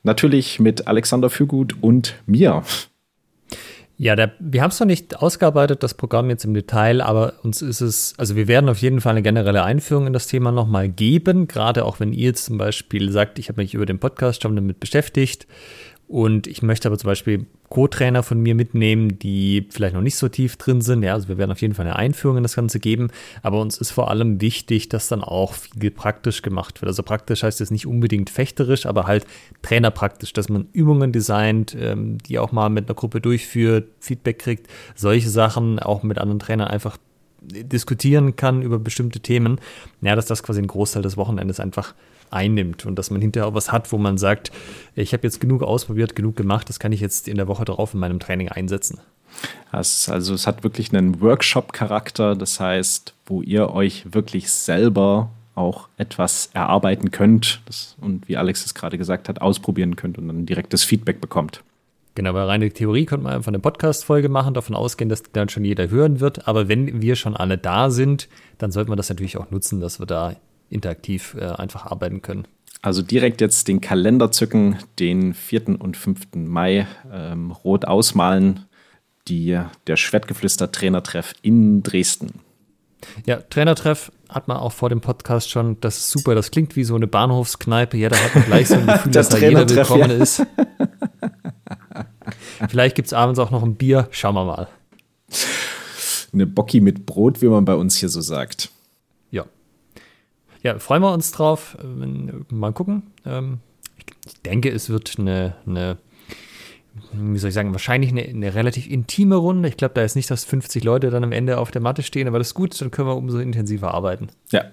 natürlich mit Alexander Fürgut und mir. Ja, der, wir haben es noch nicht ausgearbeitet, das Programm jetzt im Detail, aber uns ist es, also wir werden auf jeden Fall eine generelle Einführung in das Thema nochmal geben, gerade auch wenn ihr jetzt zum Beispiel sagt, ich habe mich über den Podcast schon damit beschäftigt und ich möchte aber zum Beispiel Co-Trainer von mir mitnehmen, die vielleicht noch nicht so tief drin sind. Ja, also wir werden auf jeden Fall eine Einführung in das Ganze geben. Aber uns ist vor allem wichtig, dass dann auch viel praktisch gemacht wird. Also praktisch heißt jetzt nicht unbedingt fechterisch, aber halt trainerpraktisch, dass man Übungen designt, ähm, die auch mal mit einer Gruppe durchführt, Feedback kriegt, solche Sachen auch mit anderen Trainern einfach diskutieren kann über bestimmte Themen. Ja, dass das quasi ein Großteil des Wochenendes einfach einnimmt und dass man hinterher auch was hat, wo man sagt, ich habe jetzt genug ausprobiert, genug gemacht, das kann ich jetzt in der Woche darauf in meinem Training einsetzen. Also es hat wirklich einen Workshop-Charakter, das heißt, wo ihr euch wirklich selber auch etwas erarbeiten könnt das, und wie Alex es gerade gesagt hat, ausprobieren könnt und dann direktes Feedback bekommt. Genau, bei reine Theorie könnte man einfach eine Podcast-Folge machen, davon ausgehen, dass dann schon jeder hören wird. Aber wenn wir schon alle da sind, dann sollte man das natürlich auch nutzen, dass wir da interaktiv äh, einfach arbeiten können. Also direkt jetzt den Kalender zücken, den 4. und 5. Mai ähm, rot ausmalen, die, der Schwertgeflüster-Trainertreff in Dresden. Ja, Trainertreff hat man auch vor dem Podcast schon. Das ist super. Das klingt wie so eine Bahnhofskneipe. Ja, da hat man (laughs) gleich so ein Gefühl, dass da jeder willkommen ja. ist. Vielleicht gibt es abends auch noch ein Bier. Schauen wir mal. Eine Bocki mit Brot, wie man bei uns hier so sagt ja, freuen wir uns drauf. Äh, mal gucken. Ähm, ich denke, es wird eine, eine wie soll ich sagen, wahrscheinlich eine, eine relativ intime Runde. Ich glaube, da ist nicht, dass 50 Leute dann am Ende auf der Matte stehen, aber das ist gut, dann können wir umso intensiver arbeiten. Ja,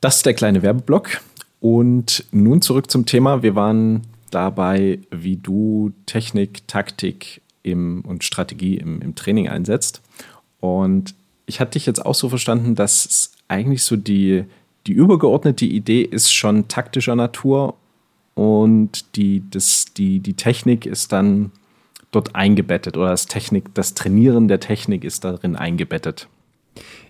das ist der kleine Werbeblock. Und nun zurück zum Thema. Wir waren dabei, wie du Technik, Taktik im, und Strategie im, im Training einsetzt. Und ich hatte dich jetzt auch so verstanden, dass eigentlich so die, die übergeordnete Idee ist schon taktischer Natur und die, das, die, die Technik ist dann dort eingebettet oder das Technik, das Trainieren der Technik ist darin eingebettet.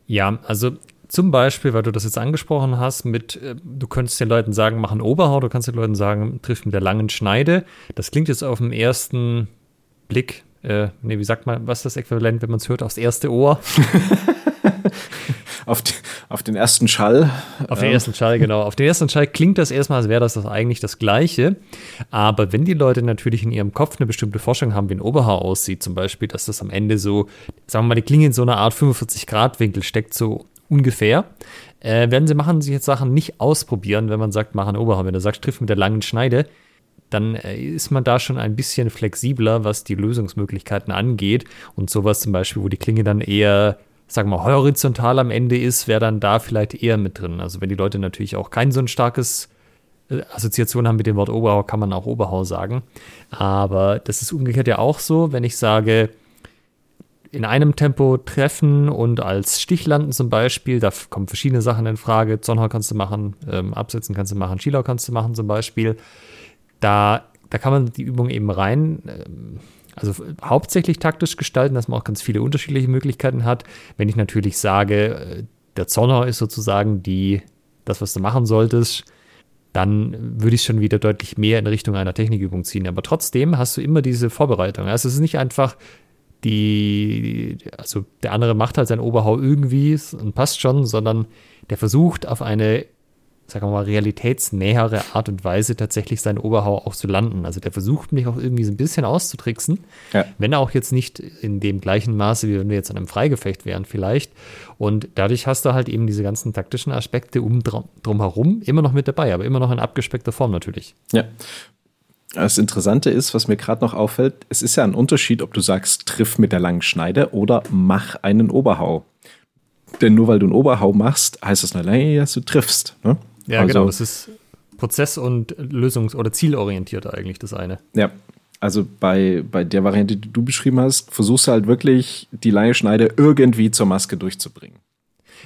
Ja, also zum Beispiel, weil du das jetzt angesprochen hast, mit, äh, du könntest den Leuten sagen, mach einen Oberhau, du kannst den Leuten sagen, triff mit der langen Schneide. Das klingt jetzt auf den ersten Blick, äh, nee, wie sagt man, was ist das Äquivalent, wenn man es hört, aufs erste Ohr? (laughs) (laughs) auf, die, auf den ersten Schall. Auf den ersten Schall, genau. Auf den ersten Schall klingt das erstmal, als wäre das, das eigentlich das Gleiche. Aber wenn die Leute natürlich in ihrem Kopf eine bestimmte Forschung haben, wie ein Oberhaar aussieht, zum Beispiel, dass das am Ende so, sagen wir mal, die Klinge in so einer Art 45-Grad-Winkel steckt, so ungefähr, äh, werden sie machen, sich jetzt Sachen nicht ausprobieren, wenn man sagt, mach ein Oberhaar. Wenn du sagst, triff mit der langen Schneide, dann äh, ist man da schon ein bisschen flexibler, was die Lösungsmöglichkeiten angeht. Und sowas zum Beispiel, wo die Klinge dann eher sagen wir mal, horizontal am Ende ist, wäre dann da vielleicht eher mit drin. Also wenn die Leute natürlich auch kein so ein starkes äh, Assoziation haben mit dem Wort Oberhau, kann man auch Oberhau sagen. Aber das ist umgekehrt ja auch so, wenn ich sage, in einem Tempo treffen und als Stich landen zum Beispiel, da kommen verschiedene Sachen in Frage. Zonhau kannst du machen, ähm, Absetzen kannst du machen, Schielau kannst du machen zum Beispiel. Da, da kann man die Übung eben rein ähm, also hauptsächlich taktisch gestalten, dass man auch ganz viele unterschiedliche Möglichkeiten hat. Wenn ich natürlich sage, äh, der Zonner ist sozusagen die, das, was du machen solltest, dann würde ich schon wieder deutlich mehr in Richtung einer Technikübung ziehen. Aber trotzdem hast du immer diese Vorbereitung. Also es ist nicht einfach die, also der andere macht halt sein Oberhau irgendwie und passt schon, sondern der versucht auf eine sagen wir mal, realitätsnähere Art und Weise tatsächlich seinen Oberhau auch zu landen. Also der versucht mich auch irgendwie so ein bisschen auszutricksen, ja. wenn er auch jetzt nicht in dem gleichen Maße, wie wenn wir jetzt an einem Freigefecht wären vielleicht. Und dadurch hast du halt eben diese ganzen taktischen Aspekte um drumherum immer noch mit dabei, aber immer noch in abgespeckter Form natürlich. Ja. Das Interessante ist, was mir gerade noch auffällt, es ist ja ein Unterschied, ob du sagst, triff mit der langen Schneide oder mach einen Oberhau. Denn nur weil du einen Oberhau machst, heißt das nicht, dass du triffst. Ne? Ja, also, genau. Es ist prozess- und lösungs- oder zielorientiert eigentlich, das eine. Ja, also bei, bei der Variante, die du beschrieben hast, versuchst du halt wirklich, die lange Schneide irgendwie zur Maske durchzubringen.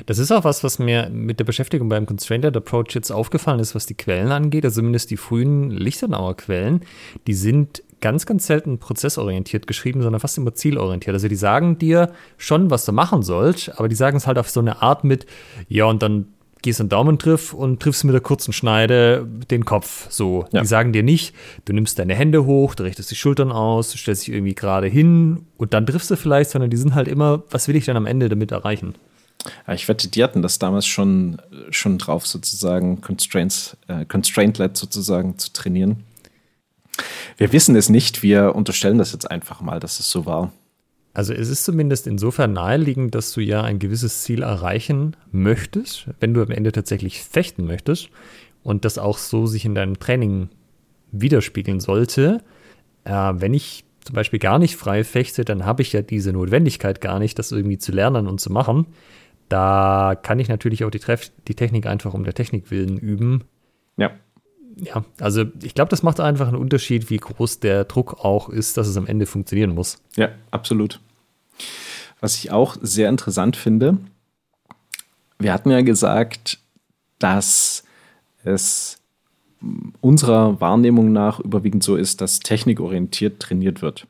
Das ist auch was, was mir mit der Beschäftigung beim Constrained Approach jetzt aufgefallen ist, was die Quellen angeht. Also zumindest die frühen Lichtenauer Quellen, die sind ganz, ganz selten prozessorientiert geschrieben, sondern fast immer zielorientiert. Also die sagen dir schon, was du machen sollst, aber die sagen es halt auf so eine Art mit, ja, und dann gehst einen Daumentriff und triffst mit der kurzen Schneide den Kopf. So. Ja. Die sagen dir nicht, du nimmst deine Hände hoch, du richtest die Schultern aus, du stellst dich irgendwie gerade hin und dann triffst du vielleicht, sondern die sind halt immer, was will ich dann am Ende damit erreichen? Ja, ich wette, die hatten das damals schon, schon drauf, sozusagen Constraints, äh, Constraint-led sozusagen zu trainieren. Wir wissen es nicht, wir unterstellen das jetzt einfach mal, dass es so war. Also es ist zumindest insofern naheliegend, dass du ja ein gewisses Ziel erreichen möchtest, wenn du am Ende tatsächlich fechten möchtest und das auch so sich in deinem Training widerspiegeln sollte. Äh, wenn ich zum Beispiel gar nicht frei fechte, dann habe ich ja diese Notwendigkeit gar nicht, das irgendwie zu lernen und zu machen. Da kann ich natürlich auch die, Treff die Technik einfach um der Technik willen üben. Ja. Ja, also ich glaube, das macht einfach einen Unterschied, wie groß der Druck auch ist, dass es am Ende funktionieren muss. Ja, absolut. Was ich auch sehr interessant finde, wir hatten ja gesagt, dass es unserer Wahrnehmung nach überwiegend so ist, dass technikorientiert trainiert wird.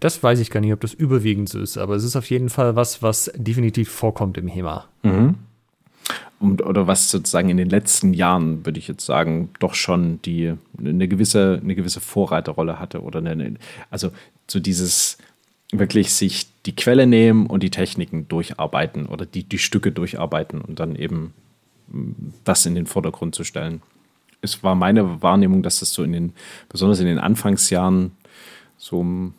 Das weiß ich gar nicht, ob das überwiegend so ist, aber es ist auf jeden Fall was, was definitiv vorkommt im HEMA. Mhm. Und, oder was sozusagen in den letzten Jahren, würde ich jetzt sagen, doch schon die eine gewisse, eine gewisse Vorreiterrolle hatte. Oder eine, also so dieses wirklich sich die Quelle nehmen und die Techniken durcharbeiten oder die, die Stücke durcharbeiten und dann eben das in den Vordergrund zu stellen. Es war meine Wahrnehmung, dass das so in den, besonders in den Anfangsjahren, so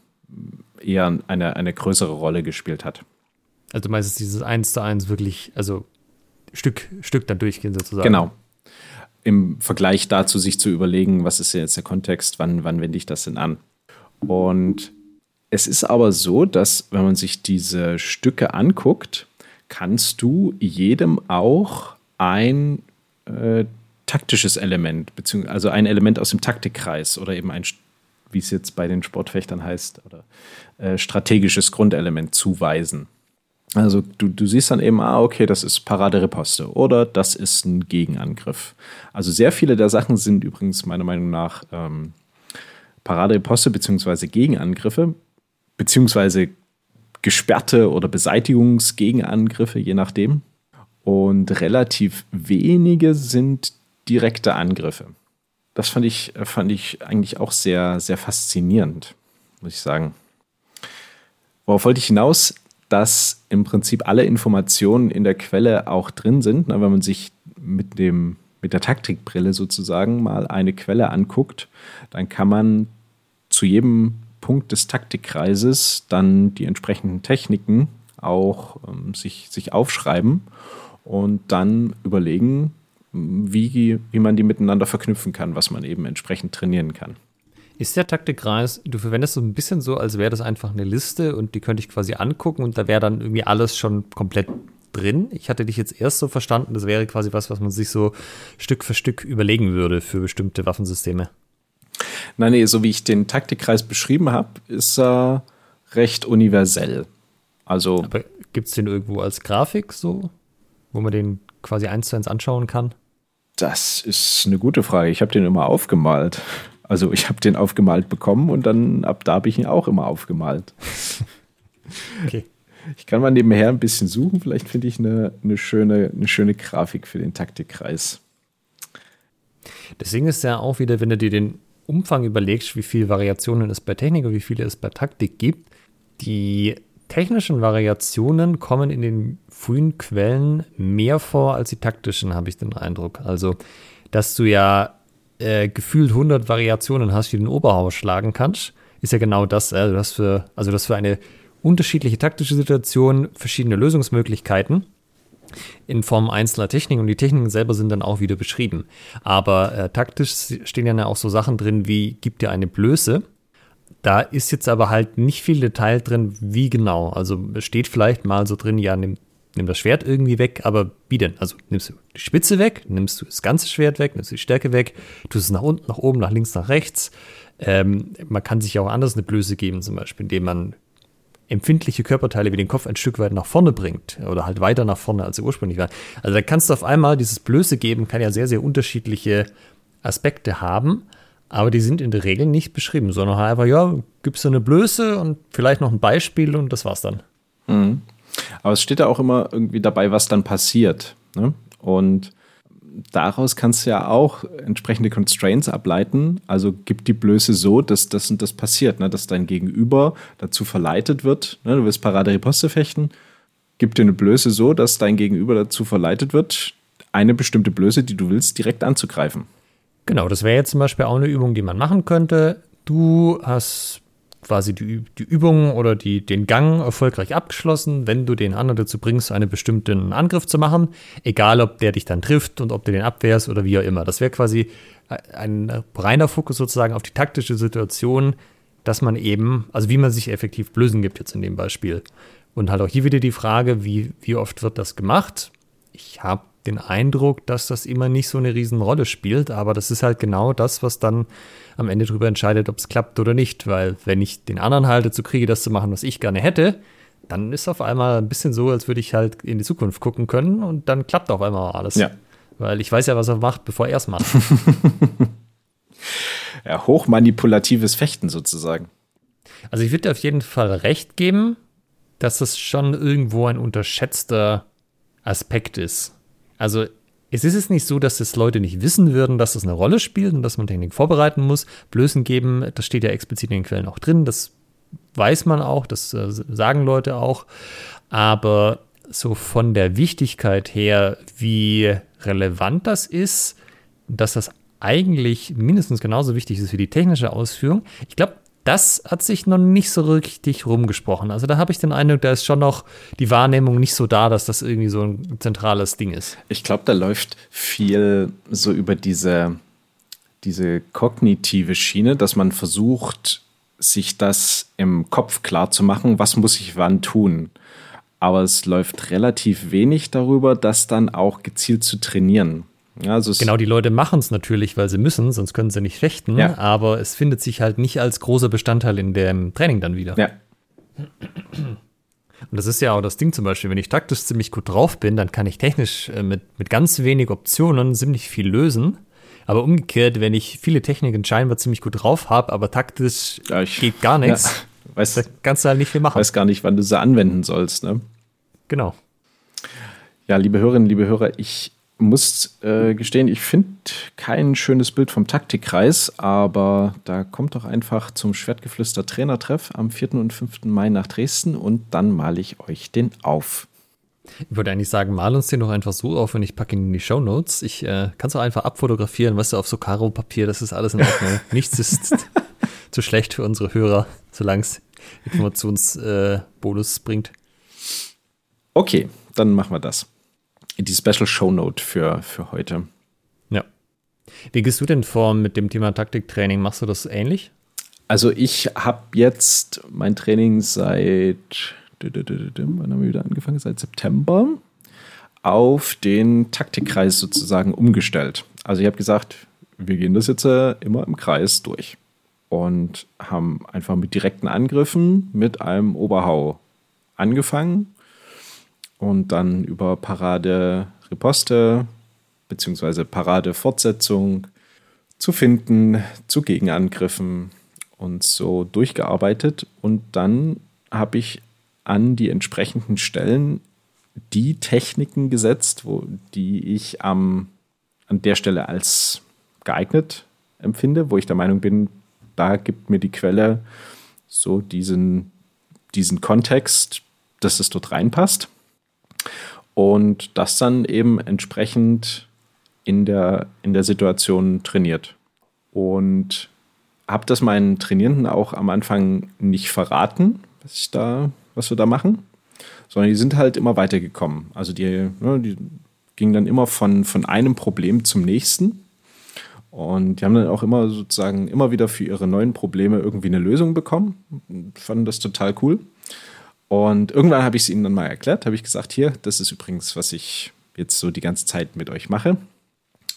eher eine, eine größere Rolle gespielt hat. Also meistens dieses Eins zu eins wirklich, also Stück, Stück dann durchgehen sozusagen. Genau. Im Vergleich dazu sich zu überlegen, was ist jetzt der Kontext, wann, wann wende ich das denn an? Und es ist aber so, dass wenn man sich diese Stücke anguckt, kannst du jedem auch ein äh, taktisches Element, beziehungsweise also ein Element aus dem Taktikkreis oder eben ein wie es jetzt bei den Sportfechtern heißt, oder äh, strategisches Grundelement zuweisen. Also du, du siehst dann eben, ah, okay, das ist Parade-Riposte oder das ist ein Gegenangriff. Also sehr viele der Sachen sind übrigens meiner Meinung nach ähm, Parade-Riposte beziehungsweise Gegenangriffe, beziehungsweise gesperrte oder Beseitigungsgegenangriffe, je nachdem. Und relativ wenige sind direkte Angriffe. Das fand ich, fand ich eigentlich auch sehr, sehr faszinierend, muss ich sagen. Worauf wollte ich hinaus? Dass im Prinzip alle Informationen in der Quelle auch drin sind. wenn man sich mit, dem, mit der Taktikbrille sozusagen mal eine Quelle anguckt, dann kann man zu jedem Punkt des Taktikkreises dann die entsprechenden Techniken auch ähm, sich, sich aufschreiben und dann überlegen, wie, wie man die miteinander verknüpfen kann, was man eben entsprechend trainieren kann. Ist der Taktikkreis, du verwendest so ein bisschen so, als wäre das einfach eine Liste und die könnte ich quasi angucken und da wäre dann irgendwie alles schon komplett drin. Ich hatte dich jetzt erst so verstanden, das wäre quasi was, was man sich so Stück für Stück überlegen würde für bestimmte Waffensysteme. Nein, nee, so wie ich den Taktikkreis beschrieben habe, ist er recht universell. Also. Aber gibt es den irgendwo als Grafik so, wo man den quasi eins zu eins anschauen kann? Das ist eine gute Frage. Ich habe den immer aufgemalt. Also ich habe den aufgemalt bekommen und dann ab da habe ich ihn auch immer aufgemalt. (laughs) okay. Ich kann mal nebenher ein bisschen suchen. Vielleicht finde ich eine, eine, schöne, eine schöne Grafik für den Taktikkreis. Deswegen ist ja auch wieder, wenn du dir den Umfang überlegst, wie viele Variationen es bei Technik und wie viele es bei Taktik gibt, die technischen Variationen kommen in den frühen Quellen mehr vor als die taktischen, habe ich den Eindruck. Also, dass du ja äh, gefühlt 100 Variationen hast, wie du den Oberhaus schlagen kannst, ist ja genau das. Äh, du hast für, also für eine unterschiedliche taktische Situation verschiedene Lösungsmöglichkeiten in Form einzelner Techniken und die Techniken selber sind dann auch wieder beschrieben. Aber äh, taktisch stehen ja auch so Sachen drin wie, gib dir eine Blöße da ist jetzt aber halt nicht viel Detail drin, wie genau. Also steht vielleicht mal so drin, ja, nimm, nimm das Schwert irgendwie weg, aber wie denn? Also nimmst du die Spitze weg, nimmst du das ganze Schwert weg, nimmst du die Stärke weg, tust es nach unten, nach oben, nach links, nach rechts. Ähm, man kann sich auch anders eine Blöße geben, zum Beispiel, indem man empfindliche Körperteile wie den Kopf ein Stück weit nach vorne bringt oder halt weiter nach vorne, als sie ursprünglich waren. Also da kannst du auf einmal dieses Blöße geben, kann ja sehr, sehr unterschiedliche Aspekte haben, aber die sind in der Regel nicht beschrieben, sondern halt einfach, ja, gibst du eine Blöße und vielleicht noch ein Beispiel und das war's dann. Mhm. Aber es steht ja auch immer irgendwie dabei, was dann passiert. Ne? Und daraus kannst du ja auch entsprechende Constraints ableiten. Also gibt die Blöße so, dass das und das passiert, ne? dass dein Gegenüber dazu verleitet wird. Ne? Du willst Parade-Riposte fechten. Gib dir eine Blöße so, dass dein Gegenüber dazu verleitet wird, eine bestimmte Blöße, die du willst, direkt anzugreifen. Genau, das wäre jetzt zum Beispiel auch eine Übung, die man machen könnte. Du hast quasi die, die Übung oder die, den Gang erfolgreich abgeschlossen, wenn du den anderen dazu bringst, einen bestimmten Angriff zu machen, egal ob der dich dann trifft und ob du den abwehrst oder wie auch immer. Das wäre quasi ein reiner Fokus sozusagen auf die taktische Situation, dass man eben, also wie man sich effektiv Blößen gibt jetzt in dem Beispiel. Und halt auch hier wieder die Frage, wie, wie oft wird das gemacht? Ich habe den Eindruck, dass das immer nicht so eine Riesenrolle spielt, aber das ist halt genau das, was dann am Ende darüber entscheidet, ob es klappt oder nicht. Weil wenn ich den anderen halt dazu kriege, das zu machen, was ich gerne hätte, dann ist auf einmal ein bisschen so, als würde ich halt in die Zukunft gucken können und dann klappt auf einmal alles. Ja. Weil ich weiß ja, was er macht, bevor er es macht. (laughs) ja, hochmanipulatives Fechten sozusagen. Also ich würde auf jeden Fall recht geben, dass es schon irgendwo ein unterschätzter Aspekt ist. Also es ist es nicht so, dass es Leute nicht wissen würden, dass das eine Rolle spielt und dass man Technik vorbereiten muss. Blößen geben, das steht ja explizit in den Quellen auch drin. Das weiß man auch, das äh, sagen Leute auch. Aber so von der Wichtigkeit her, wie relevant das ist, dass das eigentlich mindestens genauso wichtig ist wie die technische Ausführung. Ich glaube, das hat sich noch nicht so richtig rumgesprochen. Also da habe ich den Eindruck, da ist schon noch die Wahrnehmung nicht so da, dass das irgendwie so ein zentrales Ding ist. Ich glaube, da läuft viel so über diese, diese kognitive Schiene, dass man versucht, sich das im Kopf klar zu machen, was muss ich wann tun. Aber es läuft relativ wenig darüber, das dann auch gezielt zu trainieren. Ja, also genau, die Leute machen es natürlich, weil sie müssen, sonst können sie nicht fechten, ja. aber es findet sich halt nicht als großer Bestandteil in dem Training dann wieder. Ja. Und das ist ja auch das Ding zum Beispiel, wenn ich taktisch ziemlich gut drauf bin, dann kann ich technisch äh, mit, mit ganz wenig Optionen ziemlich viel lösen. Aber umgekehrt, wenn ich viele Techniken scheinbar ziemlich gut drauf habe, aber taktisch ja, ich, geht gar nichts, ja, weiß, da kannst du halt nicht viel machen. Weiß gar nicht, wann du sie anwenden sollst, ne? Genau. Ja, liebe Hörerinnen, liebe Hörer, ich muss äh, gestehen, ich finde kein schönes Bild vom Taktikkreis, aber da kommt doch einfach zum Schwertgeflüster Trainertreff am 4. und 5. Mai nach Dresden und dann male ich euch den auf. Ich würde eigentlich sagen, mal uns den doch einfach so auf und ich packe ihn in die Show Notes. Ich äh, kann es auch einfach abfotografieren, weißt du, auf so Karo-Papier, das ist alles in Ordnung. (laughs) Nichts ist (laughs) zu schlecht für unsere Hörer, solange es Informationsbonus äh, bringt. Okay, dann machen wir das die Special Show Note für, für heute. Ja. Wie gehst du denn vor mit dem Thema Taktiktraining? Machst du das ähnlich? Also ich habe jetzt mein Training seit, wann haben wir wieder angefangen? Seit September auf den Taktikkreis sozusagen umgestellt. Also ich habe gesagt, wir gehen das jetzt äh, immer im Kreis durch und haben einfach mit direkten Angriffen mit einem Oberhau angefangen und dann über Parade Riposte bzw. Parade Fortsetzung zu finden, zu Gegenangriffen und so durchgearbeitet. Und dann habe ich an die entsprechenden Stellen die Techniken gesetzt, wo, die ich am, an der Stelle als geeignet empfinde, wo ich der Meinung bin, da gibt mir die Quelle so diesen, diesen Kontext, dass es dort reinpasst und das dann eben entsprechend in der, in der Situation trainiert. Und habe das meinen Trainierenden auch am Anfang nicht verraten, was ich da, was wir da machen, sondern die sind halt immer weitergekommen. Also die, ne, die gingen dann immer von, von einem Problem zum nächsten. Und die haben dann auch immer sozusagen immer wieder für ihre neuen Probleme irgendwie eine Lösung bekommen. Fanden das total cool. Und irgendwann habe ich es ihnen dann mal erklärt, habe ich gesagt, hier, das ist übrigens, was ich jetzt so die ganze Zeit mit euch mache.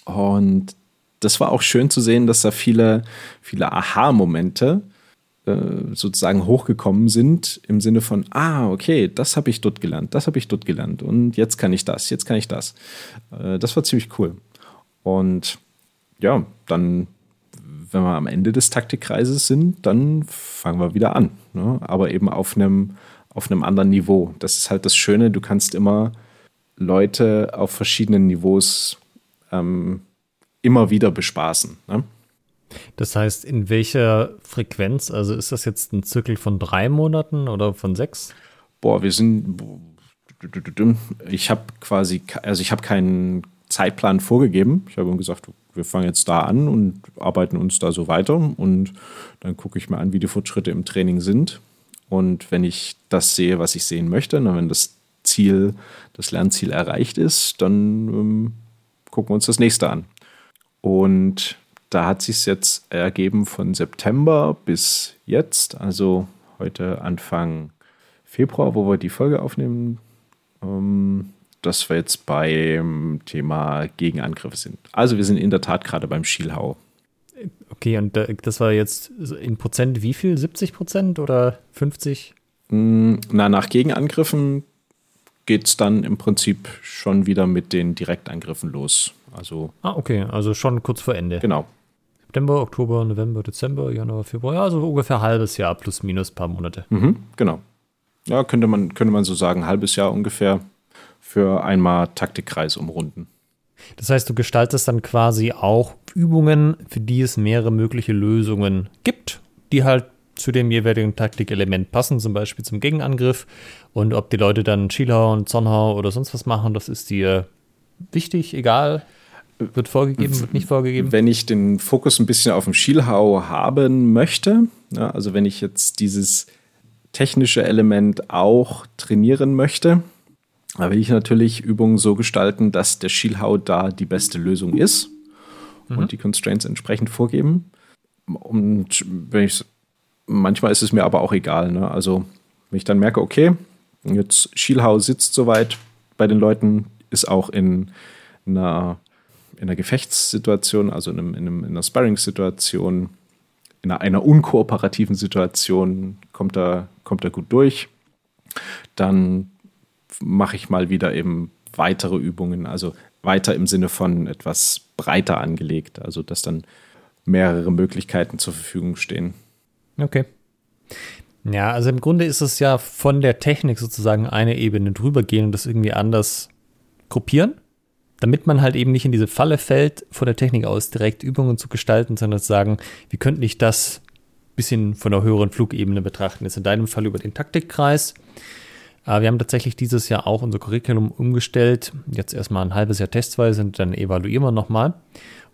Und das war auch schön zu sehen, dass da viele, viele Aha-Momente äh, sozusagen hochgekommen sind im Sinne von, ah, okay, das habe ich dort gelernt, das habe ich dort gelernt und jetzt kann ich das, jetzt kann ich das. Äh, das war ziemlich cool. Und ja, dann, wenn wir am Ende des Taktikkreises sind, dann fangen wir wieder an. Ne? Aber eben auf einem, auf einem anderen Niveau. Das ist halt das Schöne, du kannst immer Leute auf verschiedenen Niveaus ähm, immer wieder bespaßen. Ne? Das heißt, in welcher Frequenz? Also ist das jetzt ein Zirkel von drei Monaten oder von sechs? Boah, wir sind. Ich habe quasi, also ich habe keinen Zeitplan vorgegeben. Ich habe gesagt, wir fangen jetzt da an und arbeiten uns da so weiter und dann gucke ich mir an, wie die Fortschritte im Training sind. Und wenn ich das sehe, was ich sehen möchte, wenn das Ziel, das Lernziel erreicht ist, dann ähm, gucken wir uns das nächste an. Und da hat sich jetzt ergeben von September bis jetzt, also heute Anfang Februar, wo wir die Folge aufnehmen, ähm, dass wir jetzt beim Thema Gegenangriffe sind. Also wir sind in der Tat gerade beim Schielhau. Okay, und das war jetzt in Prozent wie viel? 70 Prozent oder 50? Mm, na, nach Gegenangriffen geht es dann im Prinzip schon wieder mit den Direktangriffen los. Also, ah, okay, also schon kurz vor Ende. Genau. September, Oktober, November, Dezember, Januar, Februar, ja, also ungefähr ein halbes Jahr plus minus ein paar Monate. Mhm, genau. Ja, könnte man, könnte man so sagen, ein halbes Jahr ungefähr für einmal Taktikkreis umrunden. Das heißt, du gestaltest dann quasi auch Übungen, für die es mehrere mögliche Lösungen gibt, die halt zu dem jeweiligen Taktikelement passen, zum Beispiel zum Gegenangriff. Und ob die Leute dann Schielhau und Zornhau oder sonst was machen, das ist dir wichtig, egal. Wird vorgegeben, wird nicht vorgegeben? Wenn ich den Fokus ein bisschen auf dem Schielhau haben möchte, ja, also wenn ich jetzt dieses technische Element auch trainieren möchte, da will ich natürlich Übungen so gestalten, dass der Schielhau da die beste Lösung ist mhm. und die Constraints entsprechend vorgeben. Und wenn ich manchmal ist es mir aber auch egal. Ne? Also wenn ich dann merke, okay, jetzt Schielhau sitzt soweit bei den Leuten, ist auch in einer in einer Gefechtssituation, also in, einem, in, einem, in einer Sparring-Situation, in einer, einer, unkooperativen Situation kommt er, kommt er gut durch. Dann mache ich mal wieder eben weitere Übungen, also weiter im Sinne von etwas breiter angelegt, also dass dann mehrere Möglichkeiten zur Verfügung stehen. Okay. Ja, also im Grunde ist es ja von der Technik sozusagen eine Ebene drüber gehen und das irgendwie anders gruppieren damit man halt eben nicht in diese Falle fällt, von der Technik aus direkt Übungen zu gestalten, sondern zu sagen, wie könnte ich das ein bisschen von der höheren Flugebene betrachten? Jetzt in deinem Fall über den Taktikkreis. Aber wir haben tatsächlich dieses Jahr auch unser Curriculum umgestellt. Jetzt erstmal ein halbes Jahr testweise und dann evaluieren wir nochmal.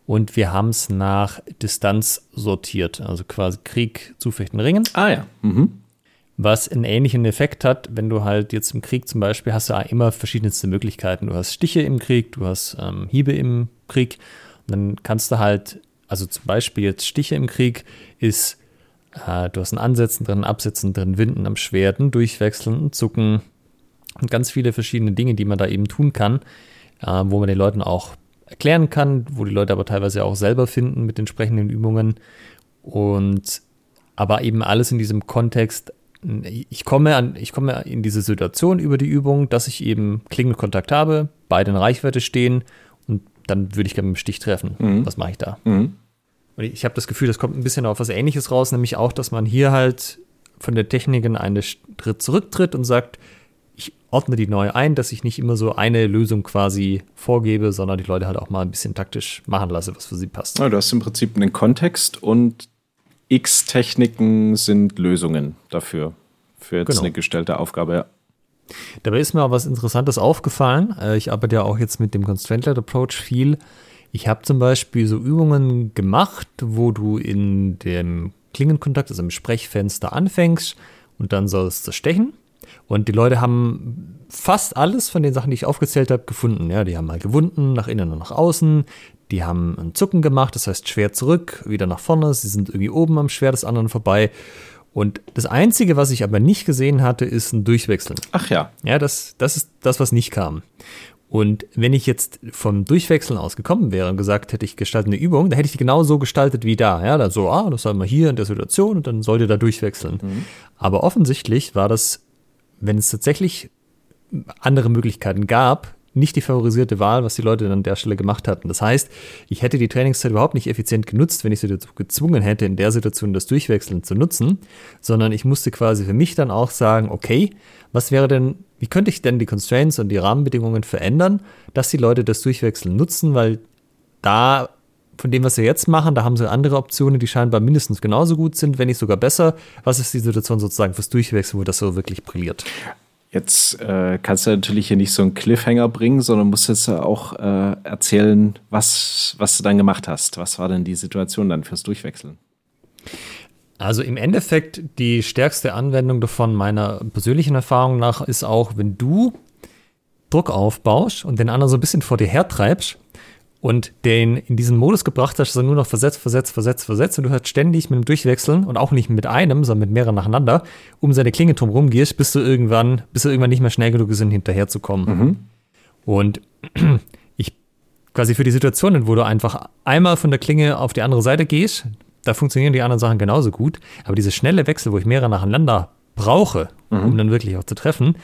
Und wir haben es nach Distanz sortiert, also quasi Krieg, Zufechten, Ringen. Ah ja. Mhm was einen ähnlichen Effekt hat, wenn du halt jetzt im Krieg zum Beispiel hast du immer verschiedenste Möglichkeiten. Du hast Stiche im Krieg, du hast ähm, Hiebe im Krieg. Und dann kannst du halt, also zum Beispiel jetzt Stiche im Krieg ist, äh, du hast ein Ansetzen drin, Absetzen drin, Winden am Schwert, ein Durchwechseln, ein Zucken und ganz viele verschiedene Dinge, die man da eben tun kann, äh, wo man den Leuten auch erklären kann, wo die Leute aber teilweise auch selber finden mit entsprechenden Übungen. Und aber eben alles in diesem Kontext ich komme, an, ich komme in diese Situation über die Übung, dass ich eben Klingelkontakt habe, beide in Reichweite stehen und dann würde ich gerne mit dem Stich treffen. Mhm. Was mache ich da? Mhm. Und ich habe das Gefühl, das kommt ein bisschen auf was Ähnliches raus, nämlich auch, dass man hier halt von der Technik in einen Schritt zurücktritt und sagt, ich ordne die neu ein, dass ich nicht immer so eine Lösung quasi vorgebe, sondern die Leute halt auch mal ein bisschen taktisch machen lasse, was für sie passt. Ja, du hast im Prinzip einen Kontext und X Techniken sind Lösungen dafür, für jetzt genau. eine gestellte Aufgabe. Ja. Dabei ist mir auch was Interessantes aufgefallen. Äh, ich arbeite ja auch jetzt mit dem Constraint-Led Approach viel. Ich habe zum Beispiel so Übungen gemacht, wo du in dem Klingenkontakt, also im Sprechfenster anfängst und dann sollst du stechen. Und die Leute haben fast alles von den Sachen, die ich aufgezählt habe, gefunden. Ja, die haben mal gewunden, nach innen und nach außen. Die haben ein Zucken gemacht, das heißt Schwert zurück, wieder nach vorne. Sie sind irgendwie oben am Schwert des anderen vorbei. Und das Einzige, was ich aber nicht gesehen hatte, ist ein Durchwechseln. Ach ja. Ja, das, das ist das, was nicht kam. Und wenn ich jetzt vom Durchwechseln aus gekommen wäre und gesagt hätte, ich gestalte eine Übung, dann hätte ich die genau so gestaltet wie da. Ja, dann so, ah, das soll man hier in der Situation und dann sollt ihr da durchwechseln. Mhm. Aber offensichtlich war das, wenn es tatsächlich andere Möglichkeiten gab, nicht die favorisierte Wahl, was die Leute dann an der Stelle gemacht hatten. Das heißt, ich hätte die Trainingszeit überhaupt nicht effizient genutzt, wenn ich sie dazu gezwungen hätte, in der Situation das Durchwechseln zu nutzen, sondern ich musste quasi für mich dann auch sagen, okay, was wäre denn, wie könnte ich denn die Constraints und die Rahmenbedingungen verändern, dass die Leute das Durchwechseln nutzen, weil da von dem, was sie jetzt machen, da haben sie andere Optionen, die scheinbar mindestens genauso gut sind, wenn nicht sogar besser. Was ist die Situation sozusagen fürs Durchwechseln, wo das so wirklich brilliert? Jetzt äh, kannst du natürlich hier nicht so einen Cliffhanger bringen, sondern musst jetzt auch äh, erzählen, was, was du dann gemacht hast. Was war denn die Situation dann fürs Durchwechseln? Also im Endeffekt die stärkste Anwendung davon meiner persönlichen Erfahrung nach ist auch, wenn du Druck aufbaust und den anderen so ein bisschen vor dir hertreibst, und den in diesen Modus gebracht hast, dass er nur noch versetzt, versetzt, versetzt, versetzt und du halt ständig mit dem Durchwechseln und auch nicht mit einem, sondern mit mehreren nacheinander um seine Klinge drum gehst, bis du irgendwann, bis du irgendwann nicht mehr schnell genug sind, hinterherzukommen. Mhm. Und (clears throat) ich quasi für die Situationen, wo du einfach einmal von der Klinge auf die andere Seite gehst, da funktionieren die anderen Sachen genauso gut, aber diese schnelle Wechsel, wo ich mehrere nacheinander brauche, mhm. um dann wirklich auch zu treffen,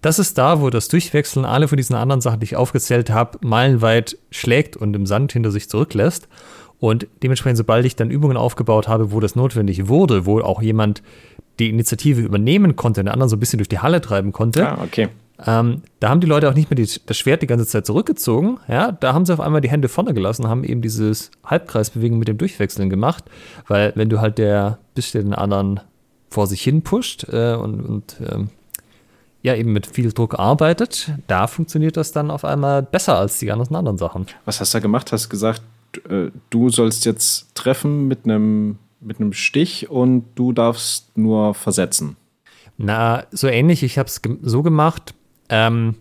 das ist da, wo das Durchwechseln alle von diesen anderen Sachen, die ich aufgezählt habe, meilenweit schlägt und im Sand hinter sich zurücklässt. Und dementsprechend, sobald ich dann Übungen aufgebaut habe, wo das notwendig wurde, wo auch jemand die Initiative übernehmen konnte, den anderen so ein bisschen durch die Halle treiben konnte, ah, okay. ähm, da haben die Leute auch nicht mehr die, das Schwert die ganze Zeit zurückgezogen. Ja, da haben sie auf einmal die Hände vorne gelassen, haben eben dieses Halbkreisbewegung mit dem Durchwechseln gemacht, weil wenn du halt der bisschen den anderen vor sich hin pusht äh, und, und ähm, ja eben mit viel Druck arbeitet, da funktioniert das dann auf einmal besser als die ganzen anderen Sachen. Was hast du da gemacht? Hast du gesagt, äh, du sollst jetzt treffen mit einem mit einem Stich und du darfst nur versetzen. Na, so ähnlich. Ich habe es so gemacht. Ähm,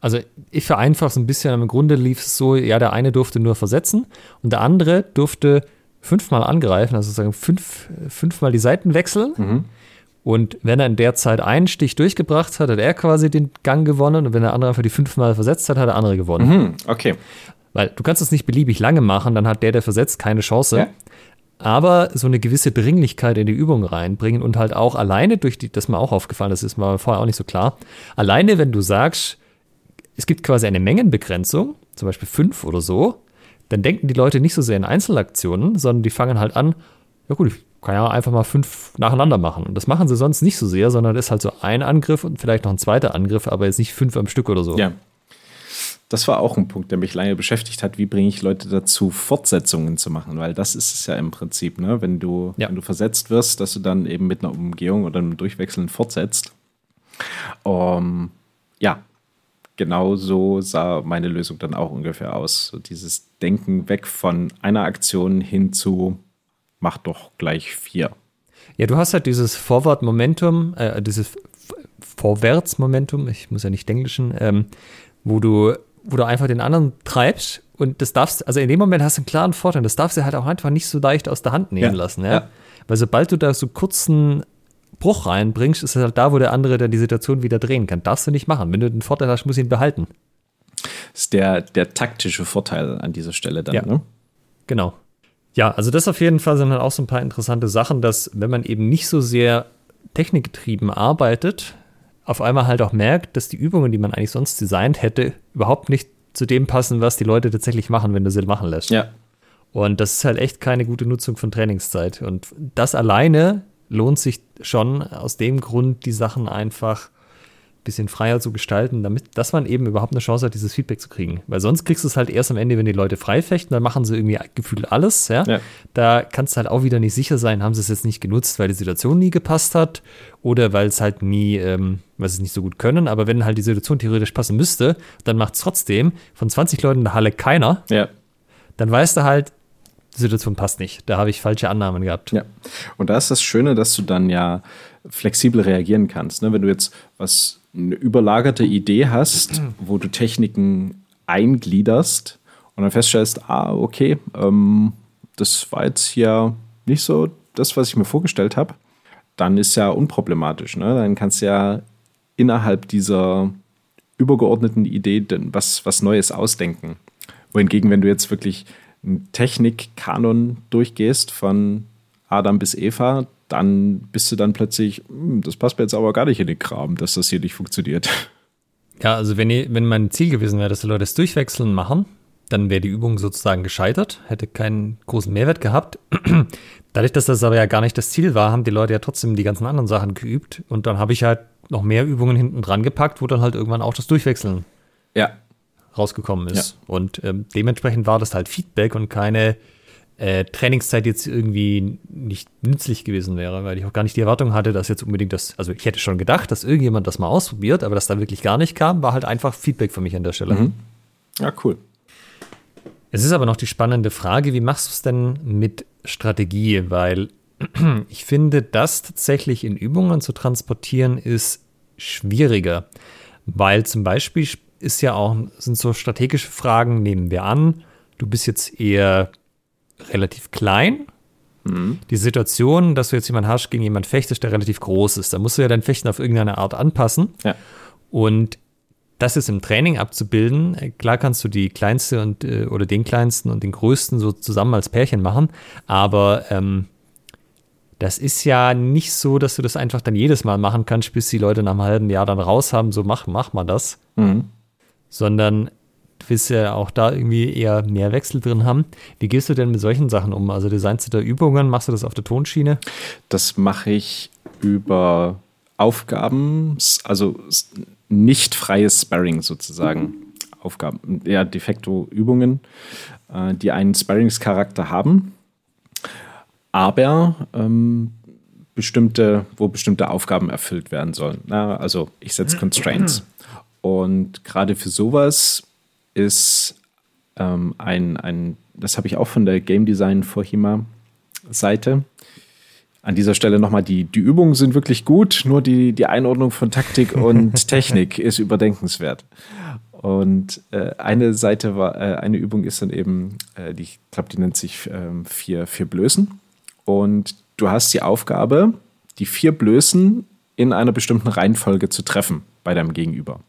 also ich vereinfache es ein bisschen. Im Grunde lief es so, ja, der eine durfte nur versetzen und der andere durfte fünfmal angreifen, also sozusagen fünf, fünfmal die Seiten wechseln. Mhm. Und wenn er in der Zeit einen Stich durchgebracht hat, hat er quasi den Gang gewonnen. Und wenn der andere einfach die fünfmal versetzt hat, hat der andere gewonnen. Mhm, okay. Weil du kannst es nicht beliebig lange machen, dann hat der, der versetzt, keine Chance. Ja. Aber so eine gewisse Dringlichkeit in die Übung reinbringen und halt auch alleine durch die, das ist mir auch aufgefallen, das ist mir vorher auch nicht so klar. Alleine, wenn du sagst, es gibt quasi eine Mengenbegrenzung, zum Beispiel fünf oder so, dann denken die Leute nicht so sehr in Einzelaktionen, sondern die fangen halt an, ja gut, ich kann ja einfach mal fünf nacheinander machen. Und das machen sie sonst nicht so sehr, sondern ist halt so ein Angriff und vielleicht noch ein zweiter Angriff, aber jetzt nicht fünf am Stück oder so. Ja. Das war auch ein Punkt, der mich lange beschäftigt hat. Wie bringe ich Leute dazu, Fortsetzungen zu machen? Weil das ist es ja im Prinzip, ne? wenn, du, ja. wenn du versetzt wirst, dass du dann eben mit einer Umgehung oder einem Durchwechseln fortsetzt. Um, ja, genau so sah meine Lösung dann auch ungefähr aus. So dieses Denken weg von einer Aktion hin zu mach doch gleich vier. Ja, du hast halt dieses Forward-Momentum, äh, dieses Vorwärts-Momentum, ich muss ja nicht englischen, ähm, wo du, wo du einfach den anderen treibst und das darfst, also in dem Moment hast du einen klaren Vorteil, das darfst du halt auch einfach nicht so leicht aus der Hand nehmen ja. lassen, ja? ja. Weil sobald du da so kurzen Bruch reinbringst, ist es halt da, wo der andere dann die Situation wieder drehen kann. Darfst du nicht machen. Wenn du den Vorteil hast, musst du ihn behalten. Das ist der, der taktische Vorteil an dieser Stelle dann, ja. ne? Genau. Ja, also das auf jeden Fall sind dann auch so ein paar interessante Sachen, dass wenn man eben nicht so sehr technikgetrieben arbeitet, auf einmal halt auch merkt, dass die Übungen, die man eigentlich sonst designt hätte, überhaupt nicht zu dem passen, was die Leute tatsächlich machen, wenn du sie machen lässt. Ja. Und das ist halt echt keine gute Nutzung von Trainingszeit. Und das alleine lohnt sich schon aus dem Grund, die Sachen einfach bisschen freier zu gestalten, damit, dass man eben überhaupt eine Chance hat, dieses Feedback zu kriegen. Weil sonst kriegst du es halt erst am Ende, wenn die Leute frei fechten, dann machen sie irgendwie gefühlt alles, ja? ja. Da kannst du halt auch wieder nicht sicher sein, haben sie es jetzt nicht genutzt, weil die Situation nie gepasst hat oder weil es halt nie, ähm, weil sie es nicht so gut können. Aber wenn halt die Situation theoretisch passen müsste, dann macht es trotzdem von 20 Leuten in der Halle keiner. Ja. Dann weißt du halt, die Situation passt nicht. Da habe ich falsche Annahmen gehabt. Ja. Und da ist das Schöne, dass du dann ja flexibel reagieren kannst. Ne? Wenn du jetzt was eine überlagerte Idee hast, wo du Techniken eingliederst und dann feststellst, ah, okay, ähm, das war jetzt hier nicht so das, was ich mir vorgestellt habe, dann ist ja unproblematisch. Ne? Dann kannst du ja innerhalb dieser übergeordneten Idee was, was Neues ausdenken. Wohingegen, wenn du jetzt wirklich einen Technikkanon durchgehst von Adam bis Eva, dann bist du dann plötzlich, hm, das passt mir jetzt aber gar nicht in den Kram, dass das hier nicht funktioniert. Ja, also wenn, wenn mein Ziel gewesen wäre, dass die Leute das Durchwechseln machen, dann wäre die Übung sozusagen gescheitert, hätte keinen großen Mehrwert gehabt. (clears throat) Dadurch, dass das aber ja gar nicht das Ziel war, haben die Leute ja trotzdem die ganzen anderen Sachen geübt und dann habe ich halt noch mehr Übungen hinten dran gepackt, wo dann halt irgendwann auch das Durchwechseln ja. rausgekommen ist. Ja. Und ähm, dementsprechend war das halt Feedback und keine äh, Trainingszeit jetzt irgendwie nicht nützlich gewesen wäre, weil ich auch gar nicht die Erwartung hatte, dass jetzt unbedingt das, also ich hätte schon gedacht, dass irgendjemand das mal ausprobiert, aber dass da wirklich gar nicht kam, war halt einfach Feedback für mich an der Stelle. Mhm. Ja, cool. Es ist aber noch die spannende Frage, wie machst du es denn mit Strategie? Weil (clears throat) ich finde, das tatsächlich in Übungen zu transportieren ist schwieriger. Weil zum Beispiel ist ja auch, sind so strategische Fragen, nehmen wir an, du bist jetzt eher relativ klein. Mhm. Die Situation, dass du jetzt jemanden hast, gegen jemanden fechtest, der relativ groß ist, da musst du ja dein Fechten auf irgendeine Art anpassen. Ja. Und das ist im Training abzubilden. Klar kannst du die kleinste und äh, oder den kleinsten und den größten so zusammen als Pärchen machen, aber ähm, das ist ja nicht so, dass du das einfach dann jedes Mal machen kannst, bis die Leute nach einem halben Jahr dann raus haben, so mach, mach mal das. Mhm. Sondern du willst ja auch da irgendwie eher mehr Wechsel drin haben. Wie gehst du denn mit solchen Sachen um? Also designst du da Übungen, machst du das auf der Tonschiene? Das mache ich über Aufgaben, also nicht freies Sparring sozusagen. Aufgaben, ja, de facto Übungen, äh, die einen Sparringscharakter haben, aber ähm, bestimmte, wo bestimmte Aufgaben erfüllt werden sollen. Na, also ich setze Constraints. Und gerade für sowas ist ähm, ein, ein, das habe ich auch von der Game Design for Hima Seite, an dieser Stelle nochmal, die, die Übungen sind wirklich gut, nur die, die Einordnung von Taktik (laughs) und Technik ist überdenkenswert. Und äh, eine Seite war, äh, eine Übung ist dann eben, äh, die, ich glaube, die nennt sich ähm, vier, vier Blößen. Und du hast die Aufgabe, die vier Blößen in einer bestimmten Reihenfolge zu treffen bei deinem Gegenüber.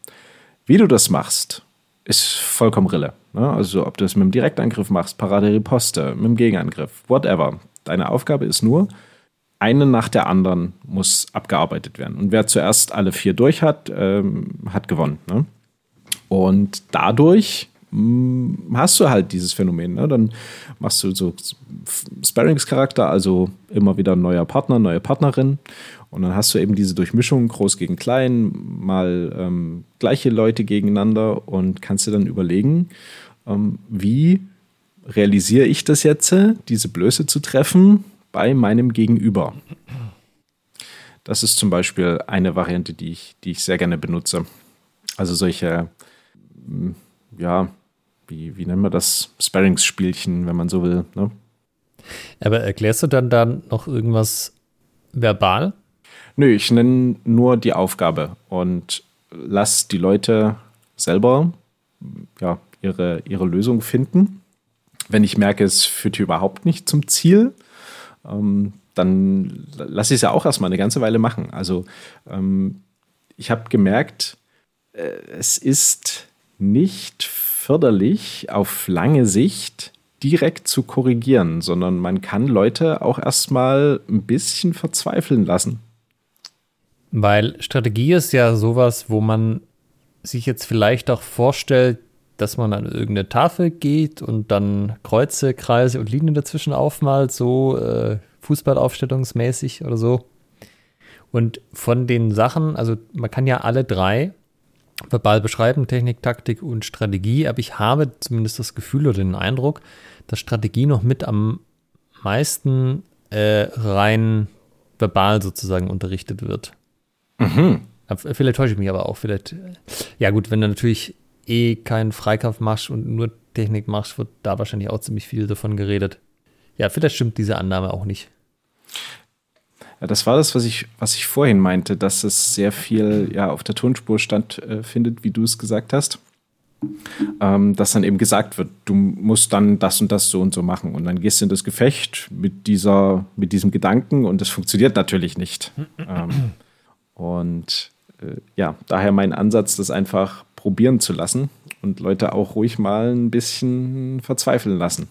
Wie du das machst, ist vollkommen rille. Ne? Also ob du das mit dem Direktangriff machst, Parade Riposte, mit dem Gegenangriff, whatever. Deine Aufgabe ist nur, eine nach der anderen muss abgearbeitet werden. Und wer zuerst alle vier durch hat, ähm, hat gewonnen. Ne? Und dadurch mh, hm, hast du halt dieses Phänomen. Ne? Dann machst du so Sparringscharakter, also immer wieder ein neuer Partner, neue Partnerin. Und dann hast du eben diese Durchmischung, groß gegen klein, mal ähm, gleiche Leute gegeneinander und kannst dir dann überlegen, ähm, wie realisiere ich das jetzt, diese Blöße zu treffen, bei meinem Gegenüber. Das ist zum Beispiel eine Variante, die ich, die ich sehr gerne benutze. Also solche, hm, ja, wie, wie nennen wir das? Sparringsspielchen, wenn man so will. Ne? Aber erklärst du dann dann noch irgendwas verbal? Nö, ich nenne nur die Aufgabe und lass die Leute selber ja, ihre, ihre Lösung finden. Wenn ich merke, es führt hier überhaupt nicht zum Ziel, ähm, dann lasse ich es ja auch erstmal eine ganze Weile machen. Also ähm, ich habe gemerkt, äh, es ist nicht förderlich auf lange Sicht direkt zu korrigieren, sondern man kann Leute auch erstmal ein bisschen verzweifeln lassen. Weil Strategie ist ja sowas, wo man sich jetzt vielleicht auch vorstellt, dass man an irgendeine Tafel geht und dann Kreuze, Kreise und Linien dazwischen aufmalt, so äh, Fußballaufstellungsmäßig oder so. Und von den Sachen, also man kann ja alle drei verbal beschreiben, Technik, Taktik und Strategie, aber ich habe zumindest das Gefühl oder den Eindruck, dass Strategie noch mit am meisten äh, rein verbal sozusagen unterrichtet wird. Mhm. Vielleicht täusche ich mich aber auch. Vielleicht, ja gut, wenn du natürlich eh keinen Freikampf machst und nur Technik machst, wird da wahrscheinlich auch ziemlich viel davon geredet. Ja, vielleicht stimmt diese Annahme auch nicht. Ja, das war das, was ich, was ich vorhin meinte, dass es sehr viel ja, auf der Tonspur stattfindet, äh, wie du es gesagt hast. ähm, dass dann eben gesagt wird, du musst dann das und das so und so machen. Und dann gehst du in das Gefecht mit, dieser, mit diesem Gedanken und das funktioniert natürlich nicht. (clears throat) ähm, und äh, ja, daher mein Ansatz, das einfach probieren zu lassen und Leute auch ruhig mal ein bisschen verzweifeln lassen.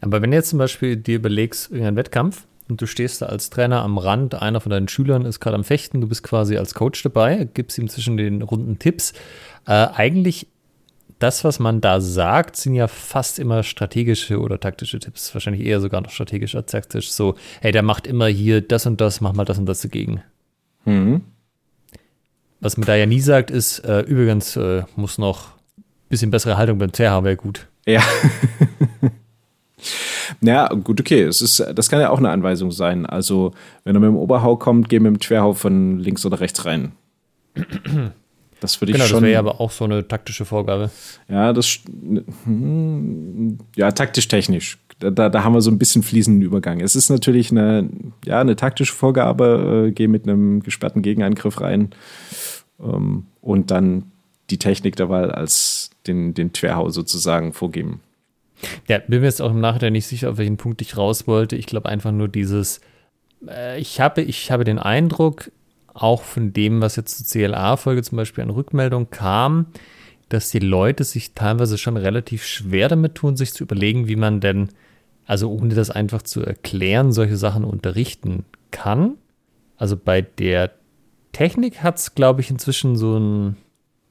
Aber wenn du jetzt zum Beispiel dir überlegst, irgendein Wettkampf und du stehst da als Trainer am Rand, einer von deinen Schülern ist gerade am Fechten, du bist quasi als Coach dabei, gibst ihm zwischen den Runden Tipps. Äh, eigentlich das, was man da sagt, sind ja fast immer strategische oder taktische Tipps. Wahrscheinlich eher sogar noch strategisch als taktisch. So, hey, der macht immer hier das und das, mach mal das und das dagegen. Mhm. Was man da ja nie sagt, ist, äh, übrigens äh, muss noch ein bisschen bessere Haltung beim haben, wäre gut. Ja. (laughs) Ja, gut, okay. Es ist, das kann ja auch eine Anweisung sein. Also, wenn er mit dem Oberhau kommt, geh mit dem Querhau von links oder rechts rein. (clears throat) Das würde ich genau, schon. das wäre ja aber auch so eine taktische Vorgabe. Ja, das. Hm, ja, taktisch-technisch. Da, da, haben wir so ein bisschen fließenden Übergang. Es ist natürlich eine, ja, eine taktische Vorgabe. Äh, geh mit einem gesperrten Gegenangriff rein ähm, und dann die Technik der Wahl als den, den Querhau sozusagen vorgeben. Ja, bin mir jetzt auch im Nachhinein nicht sicher, auf welchen Punkt ich raus wollte. Ich glaube einfach nur dieses, äh, ich, habe, ich habe den Eindruck, auch von dem, was jetzt zur CLA-Folge zum Beispiel an Rückmeldung kam, dass die Leute sich teilweise schon relativ schwer damit tun, sich zu überlegen, wie man denn, also ohne das einfach zu erklären, solche Sachen unterrichten kann. Also bei der Technik hat es, glaube ich, inzwischen so ein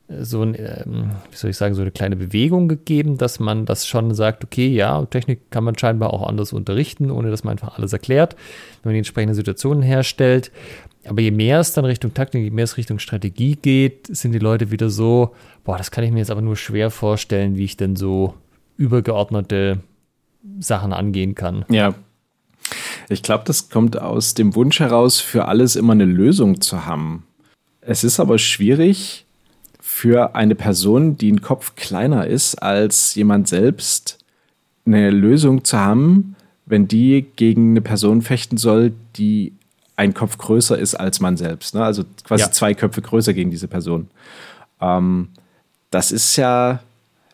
so ein, ähm, wie soll ich sagen, so eine kleine Bewegung gegeben, dass man das schon sagt, okay, ja, Technik kann man scheinbar auch anders unterrichten, ohne dass man einfach alles erklärt, wenn man die entsprechenden Situationen herstellt. Aber je mehr es dann Richtung Taktik, je mehr es Richtung Strategie geht, sind die Leute wieder so, boah, das kann ich mir jetzt aber nur schwer vorstellen, wie ich denn so übergeordnete Sachen angehen kann. Ja. Ich glaube, das kommt aus dem Wunsch heraus, für alles immer eine Lösung zu haben. Es ist aber schwierig, für eine Person, die ein Kopf kleiner ist als jemand selbst, eine Lösung zu haben, wenn die gegen eine Person fechten soll, die ein Kopf größer ist als man selbst. Ne? Also quasi ja. zwei Köpfe größer gegen diese Person. Ähm, das ist ja,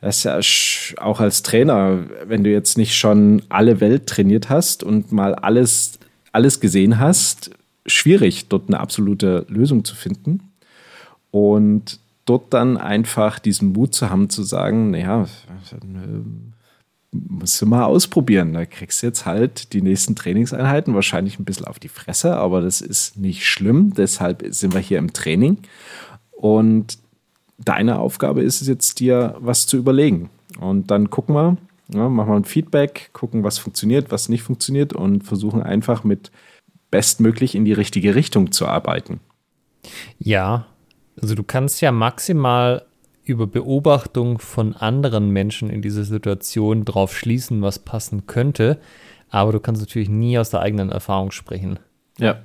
das ist ja auch als Trainer, wenn du jetzt nicht schon alle Welt trainiert hast und mal alles, alles gesehen hast, schwierig, dort eine absolute Lösung zu finden. Und dort dann einfach diesen Mut zu haben, zu sagen, naja, musst du mal ausprobieren. Da kriegst du jetzt halt die nächsten Trainingseinheiten wahrscheinlich ein bisschen auf die Fresse, aber das ist nicht schlimm. Deshalb sind wir hier im Training. Und deine Aufgabe ist es jetzt, dir was zu überlegen. Und dann gucken wir, ja, machen wir ein Feedback, gucken, was funktioniert, was nicht funktioniert und versuchen einfach mit bestmöglich in die richtige Richtung zu arbeiten. Ja, also du kannst ja maximal über Beobachtung von anderen Menschen in dieser Situation drauf schließen, was passen könnte, aber du kannst natürlich nie aus der eigenen Erfahrung sprechen. Ja.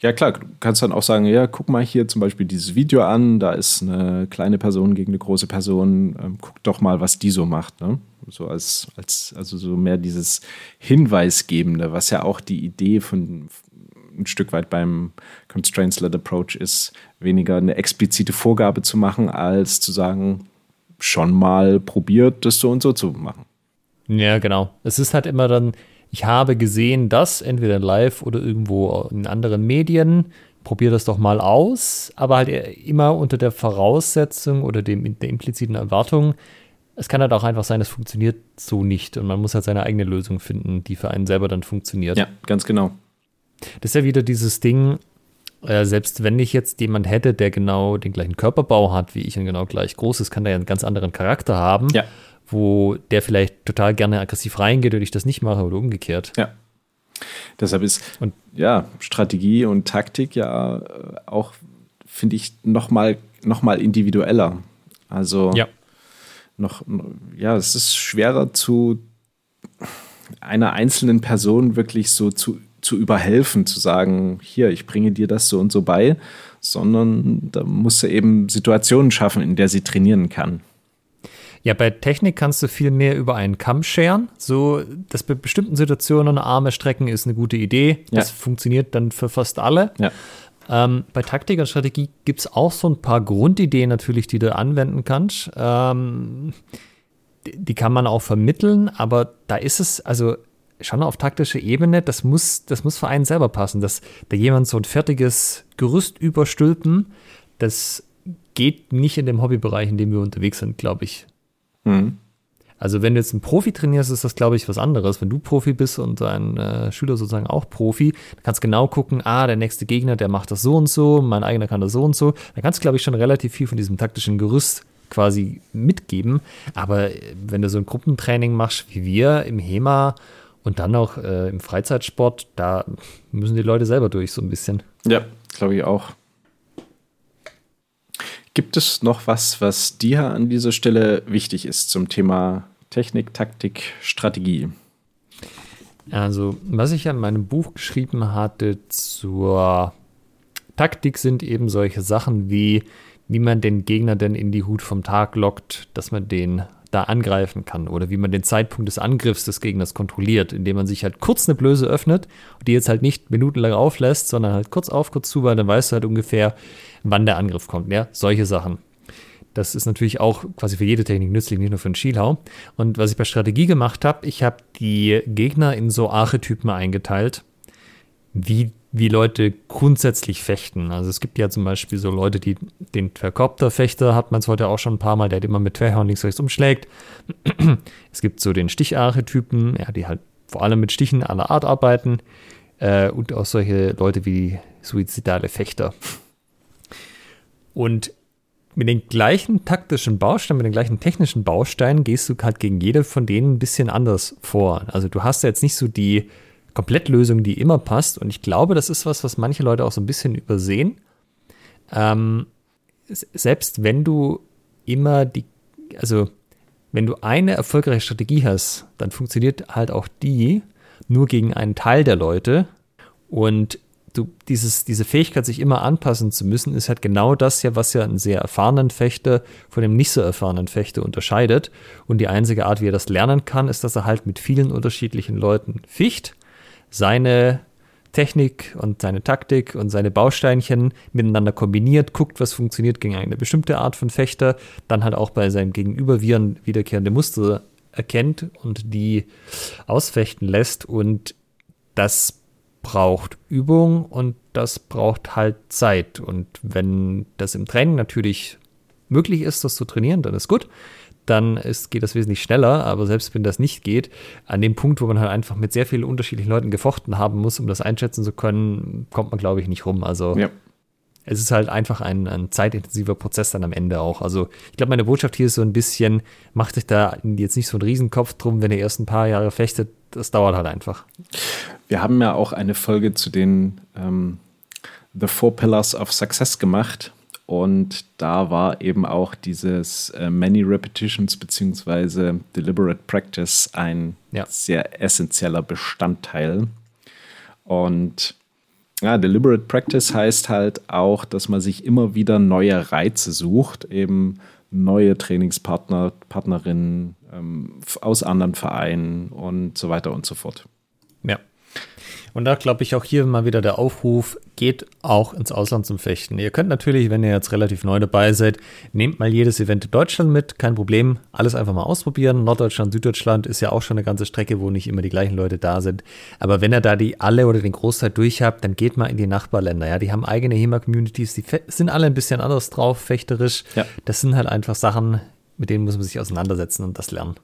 Ja, klar, du kannst dann auch sagen, ja, guck mal hier zum Beispiel dieses Video an, da ist eine kleine Person gegen eine große Person, ähm, guck doch mal, was die so macht, ne? So als, als, also so mehr dieses Hinweisgebende, was ja auch die Idee von, ein Stück weit beim Constraints-Led Approach ist, weniger eine explizite Vorgabe zu machen, als zu sagen, schon mal probiert, das so und so zu machen. Ja, genau. Es ist halt immer dann, ich habe gesehen, dass entweder live oder irgendwo in anderen Medien, probier das doch mal aus, aber halt immer unter der Voraussetzung oder dem, der impliziten Erwartung, es kann halt auch einfach sein, es funktioniert so nicht und man muss halt seine eigene Lösung finden, die für einen selber dann funktioniert. Ja, ganz genau. Das ist ja wieder dieses Ding, äh, selbst wenn ich jetzt jemand hätte, der genau den gleichen Körperbau hat wie ich und genau gleich groß ist, kann der ja einen ganz anderen Charakter haben, ja. wo der vielleicht total gerne aggressiv reingeht und ich das nicht mache oder umgekehrt. Ja. Deshalb ist und, ja Strategie und Taktik ja äh, auch, finde ich, noch mal, noch mal individueller. Also ja. noch, ja, es ist schwerer zu einer einzelnen Person wirklich so zu zu überhelfen, zu sagen, hier, ich bringe dir das so und so bei, sondern da muss er eben Situationen schaffen, in der sie trainieren kann. Ja, bei Technik kannst du viel mehr über einen Kamm scheren. So, dass bei bestimmten Situationen Arme strecken ist eine gute Idee. Das ja. funktioniert dann für fast alle. Ja. Ähm, bei Taktik und Strategie gibt es auch so ein paar Grundideen natürlich, die du anwenden kannst. Ähm, die, kann man auch vermitteln, aber da ist es, also schon auf taktischer Ebene, das muss, das muss für einen selber passen, dass da jemand so ein fertiges Gerüst überstülpen, das geht nicht in dem Hobbybereich, in dem wir unterwegs sind, glaube ich. Mhm. Also wenn du jetzt einen Profi trainierst, ist das, glaube ich, was anderes. Wenn du Profi bist und dein äh, Schüler sozusagen auch Profi, dann kannst du genau gucken, ah, der nächste Gegner, der macht das so und so, mein eigener kann das so und so. Dann kannst du, glaube ich, schon relativ viel von diesem taktischen Gerüst quasi mitgeben. Aber wenn du so ein Gruppentraining machst wie wir im HEMA und dann auch äh, im Freizeitsport, da müssen die Leute selber durch so ein bisschen. Ja, glaube ich auch. Gibt es noch was, was dir an dieser Stelle wichtig ist zum Thema Technik, Taktik, Strategie? Also, was ich ja in meinem Buch geschrieben hatte zur Taktik sind eben solche Sachen wie, wie man den Gegner denn in die Hut vom Tag lockt, dass man den da angreifen kann oder wie man den Zeitpunkt des Angriffs des Gegners kontrolliert, indem man sich halt kurz eine Blöße öffnet und die jetzt halt nicht minutenlang auflässt, sondern halt kurz auf, kurz zu, weil dann weißt du halt ungefähr, wann der Angriff kommt. Ja, solche Sachen. Das ist natürlich auch quasi für jede Technik nützlich, nicht nur für einen Schielhau. Und was ich bei Strategie gemacht habe, ich habe die Gegner in so Archetypen eingeteilt, wie wie Leute grundsätzlich fechten. Also es gibt ja zum Beispiel so Leute, die den Verkopter-Fechter hat man es heute auch schon ein paar Mal, der immer mit Querhorn links rechts umschlägt. (clears throat) es gibt so den Sticharchetypen, ja, die halt vor allem mit Stichen aller Art arbeiten. Äh, und auch solche Leute wie suizidale Fechter. Und mit den gleichen taktischen Bausteinen, mit den gleichen technischen Bausteinen gehst du halt gegen jede von denen ein bisschen anders vor. Also du hast ja jetzt nicht so die Komplettlösung, die immer passt. Und ich glaube, das ist was, was manche Leute auch so ein bisschen übersehen. Ähm, selbst wenn du immer die, also wenn du eine erfolgreiche Strategie hast, dann funktioniert halt auch die nur gegen einen Teil der Leute. Und du, dieses, diese Fähigkeit, sich immer anpassen zu müssen, ist halt genau das ja, was ja einen sehr erfahrenen Fechter von dem nicht so erfahrenen Fechter unterscheidet. Und die einzige Art, wie er das lernen kann, ist, dass er halt mit vielen unterschiedlichen Leuten ficht seine Technik und seine Taktik und seine Bausteinchen miteinander kombiniert, guckt, was funktioniert gegen eine bestimmte Art von Fechter, dann halt auch bei seinem Gegenüber Viren wiederkehrende Muster erkennt und die ausfechten lässt. Und das braucht Übung und das braucht halt Zeit. Und wenn das im Training natürlich möglich ist, das zu trainieren, dann ist gut dann ist, geht das wesentlich schneller. Aber selbst wenn das nicht geht, an dem Punkt, wo man halt einfach mit sehr vielen unterschiedlichen Leuten gefochten haben muss, um das einschätzen zu können, kommt man, glaube ich, nicht rum. Also ja. es ist halt einfach ein, ein zeitintensiver Prozess dann am Ende auch. Also ich glaube, meine Botschaft hier ist so ein bisschen, macht sich da jetzt nicht so einen Riesenkopf drum, wenn ihr erst ein paar Jahre fechtet. Das dauert halt einfach. Wir haben ja auch eine Folge zu den ähm, The Four Pillars of Success gemacht. Und da war eben auch dieses äh, Many Repetitions beziehungsweise Deliberate Practice ein ja. sehr essentieller Bestandteil. Und ja, Deliberate Practice heißt halt auch, dass man sich immer wieder neue Reize sucht, eben neue Trainingspartner, Partnerinnen ähm, aus anderen Vereinen und so weiter und so fort. Ja. Und da glaube ich auch hier mal wieder der Aufruf, geht auch ins Ausland zum Fechten. Ihr könnt natürlich, wenn ihr jetzt relativ neu dabei seid, nehmt mal jedes Event in Deutschland mit, kein Problem, alles einfach mal ausprobieren. Norddeutschland, Süddeutschland ist ja auch schon eine ganze Strecke, wo nicht immer die gleichen Leute da sind. Aber wenn ihr da die alle oder den Großteil durch habt, dann geht mal in die Nachbarländer. Ja, die haben eigene HEMA-Communities, die sind alle ein bisschen anders drauf, fechterisch. Ja. Das sind halt einfach Sachen, mit denen muss man sich auseinandersetzen und das lernen.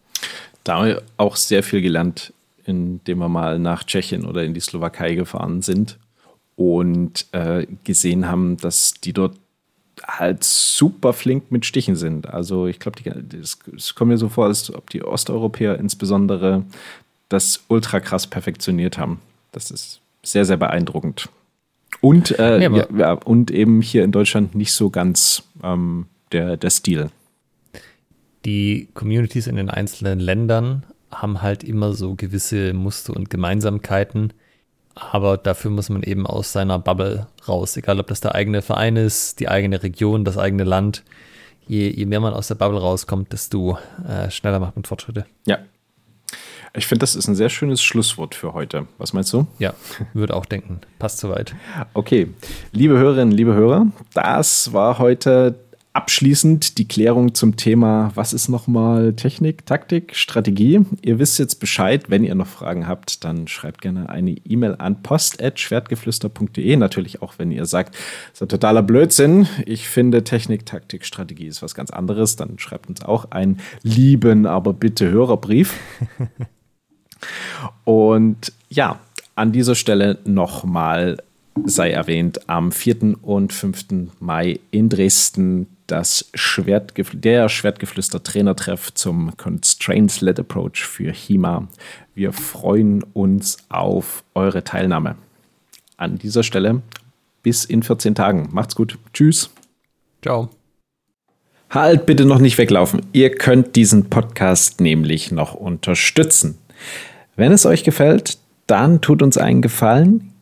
Da haben wir auch sehr viel gelernt indem wir mal nach Tschechien oder in die Slowakei gefahren sind und äh, gesehen haben, dass die dort halt super flink mit Stichen sind. Also ich glaube, es kommt mir so vor, als ob die Osteuropäer insbesondere das ultra krass perfektioniert haben. Das ist sehr, sehr beeindruckend. Und, äh, ja, ja, und eben hier in Deutschland nicht so ganz ähm, der, der Stil. Die Communities in den einzelnen Ländern haben halt immer so gewisse Muster und Gemeinsamkeiten. Aber dafür muss man eben aus seiner Bubble raus, egal ob das der eigene Verein ist, die eigene Region, das eigene Land. Je, je mehr man aus der Bubble rauskommt, desto äh, schneller macht man Fortschritte. Ja. Ich finde, das ist ein sehr schönes Schlusswort für heute. Was meinst du? Ja, würde auch denken. Passt soweit. Okay, liebe Hörerinnen, liebe Hörer, das war heute Abschließend die Klärung zum Thema, was ist nochmal Technik, Taktik, Strategie? Ihr wisst jetzt Bescheid. Wenn ihr noch Fragen habt, dann schreibt gerne eine E-Mail an post.schwertgeflüster.de. Natürlich auch, wenn ihr sagt, das ist ein totaler Blödsinn. Ich finde Technik, Taktik, Strategie ist was ganz anderes. Dann schreibt uns auch einen lieben, aber bitte Hörerbrief. (laughs) Und ja, an dieser Stelle nochmal sei erwähnt, am 4. und 5. Mai in Dresden das Schwertgefl der Schwertgeflüster-Trainertreff zum Constraints-Led Approach für HIMA. Wir freuen uns auf eure Teilnahme. An dieser Stelle bis in 14 Tagen. Macht's gut. Tschüss. Ciao. Halt bitte noch nicht weglaufen. Ihr könnt diesen Podcast nämlich noch unterstützen. Wenn es euch gefällt, dann tut uns einen Gefallen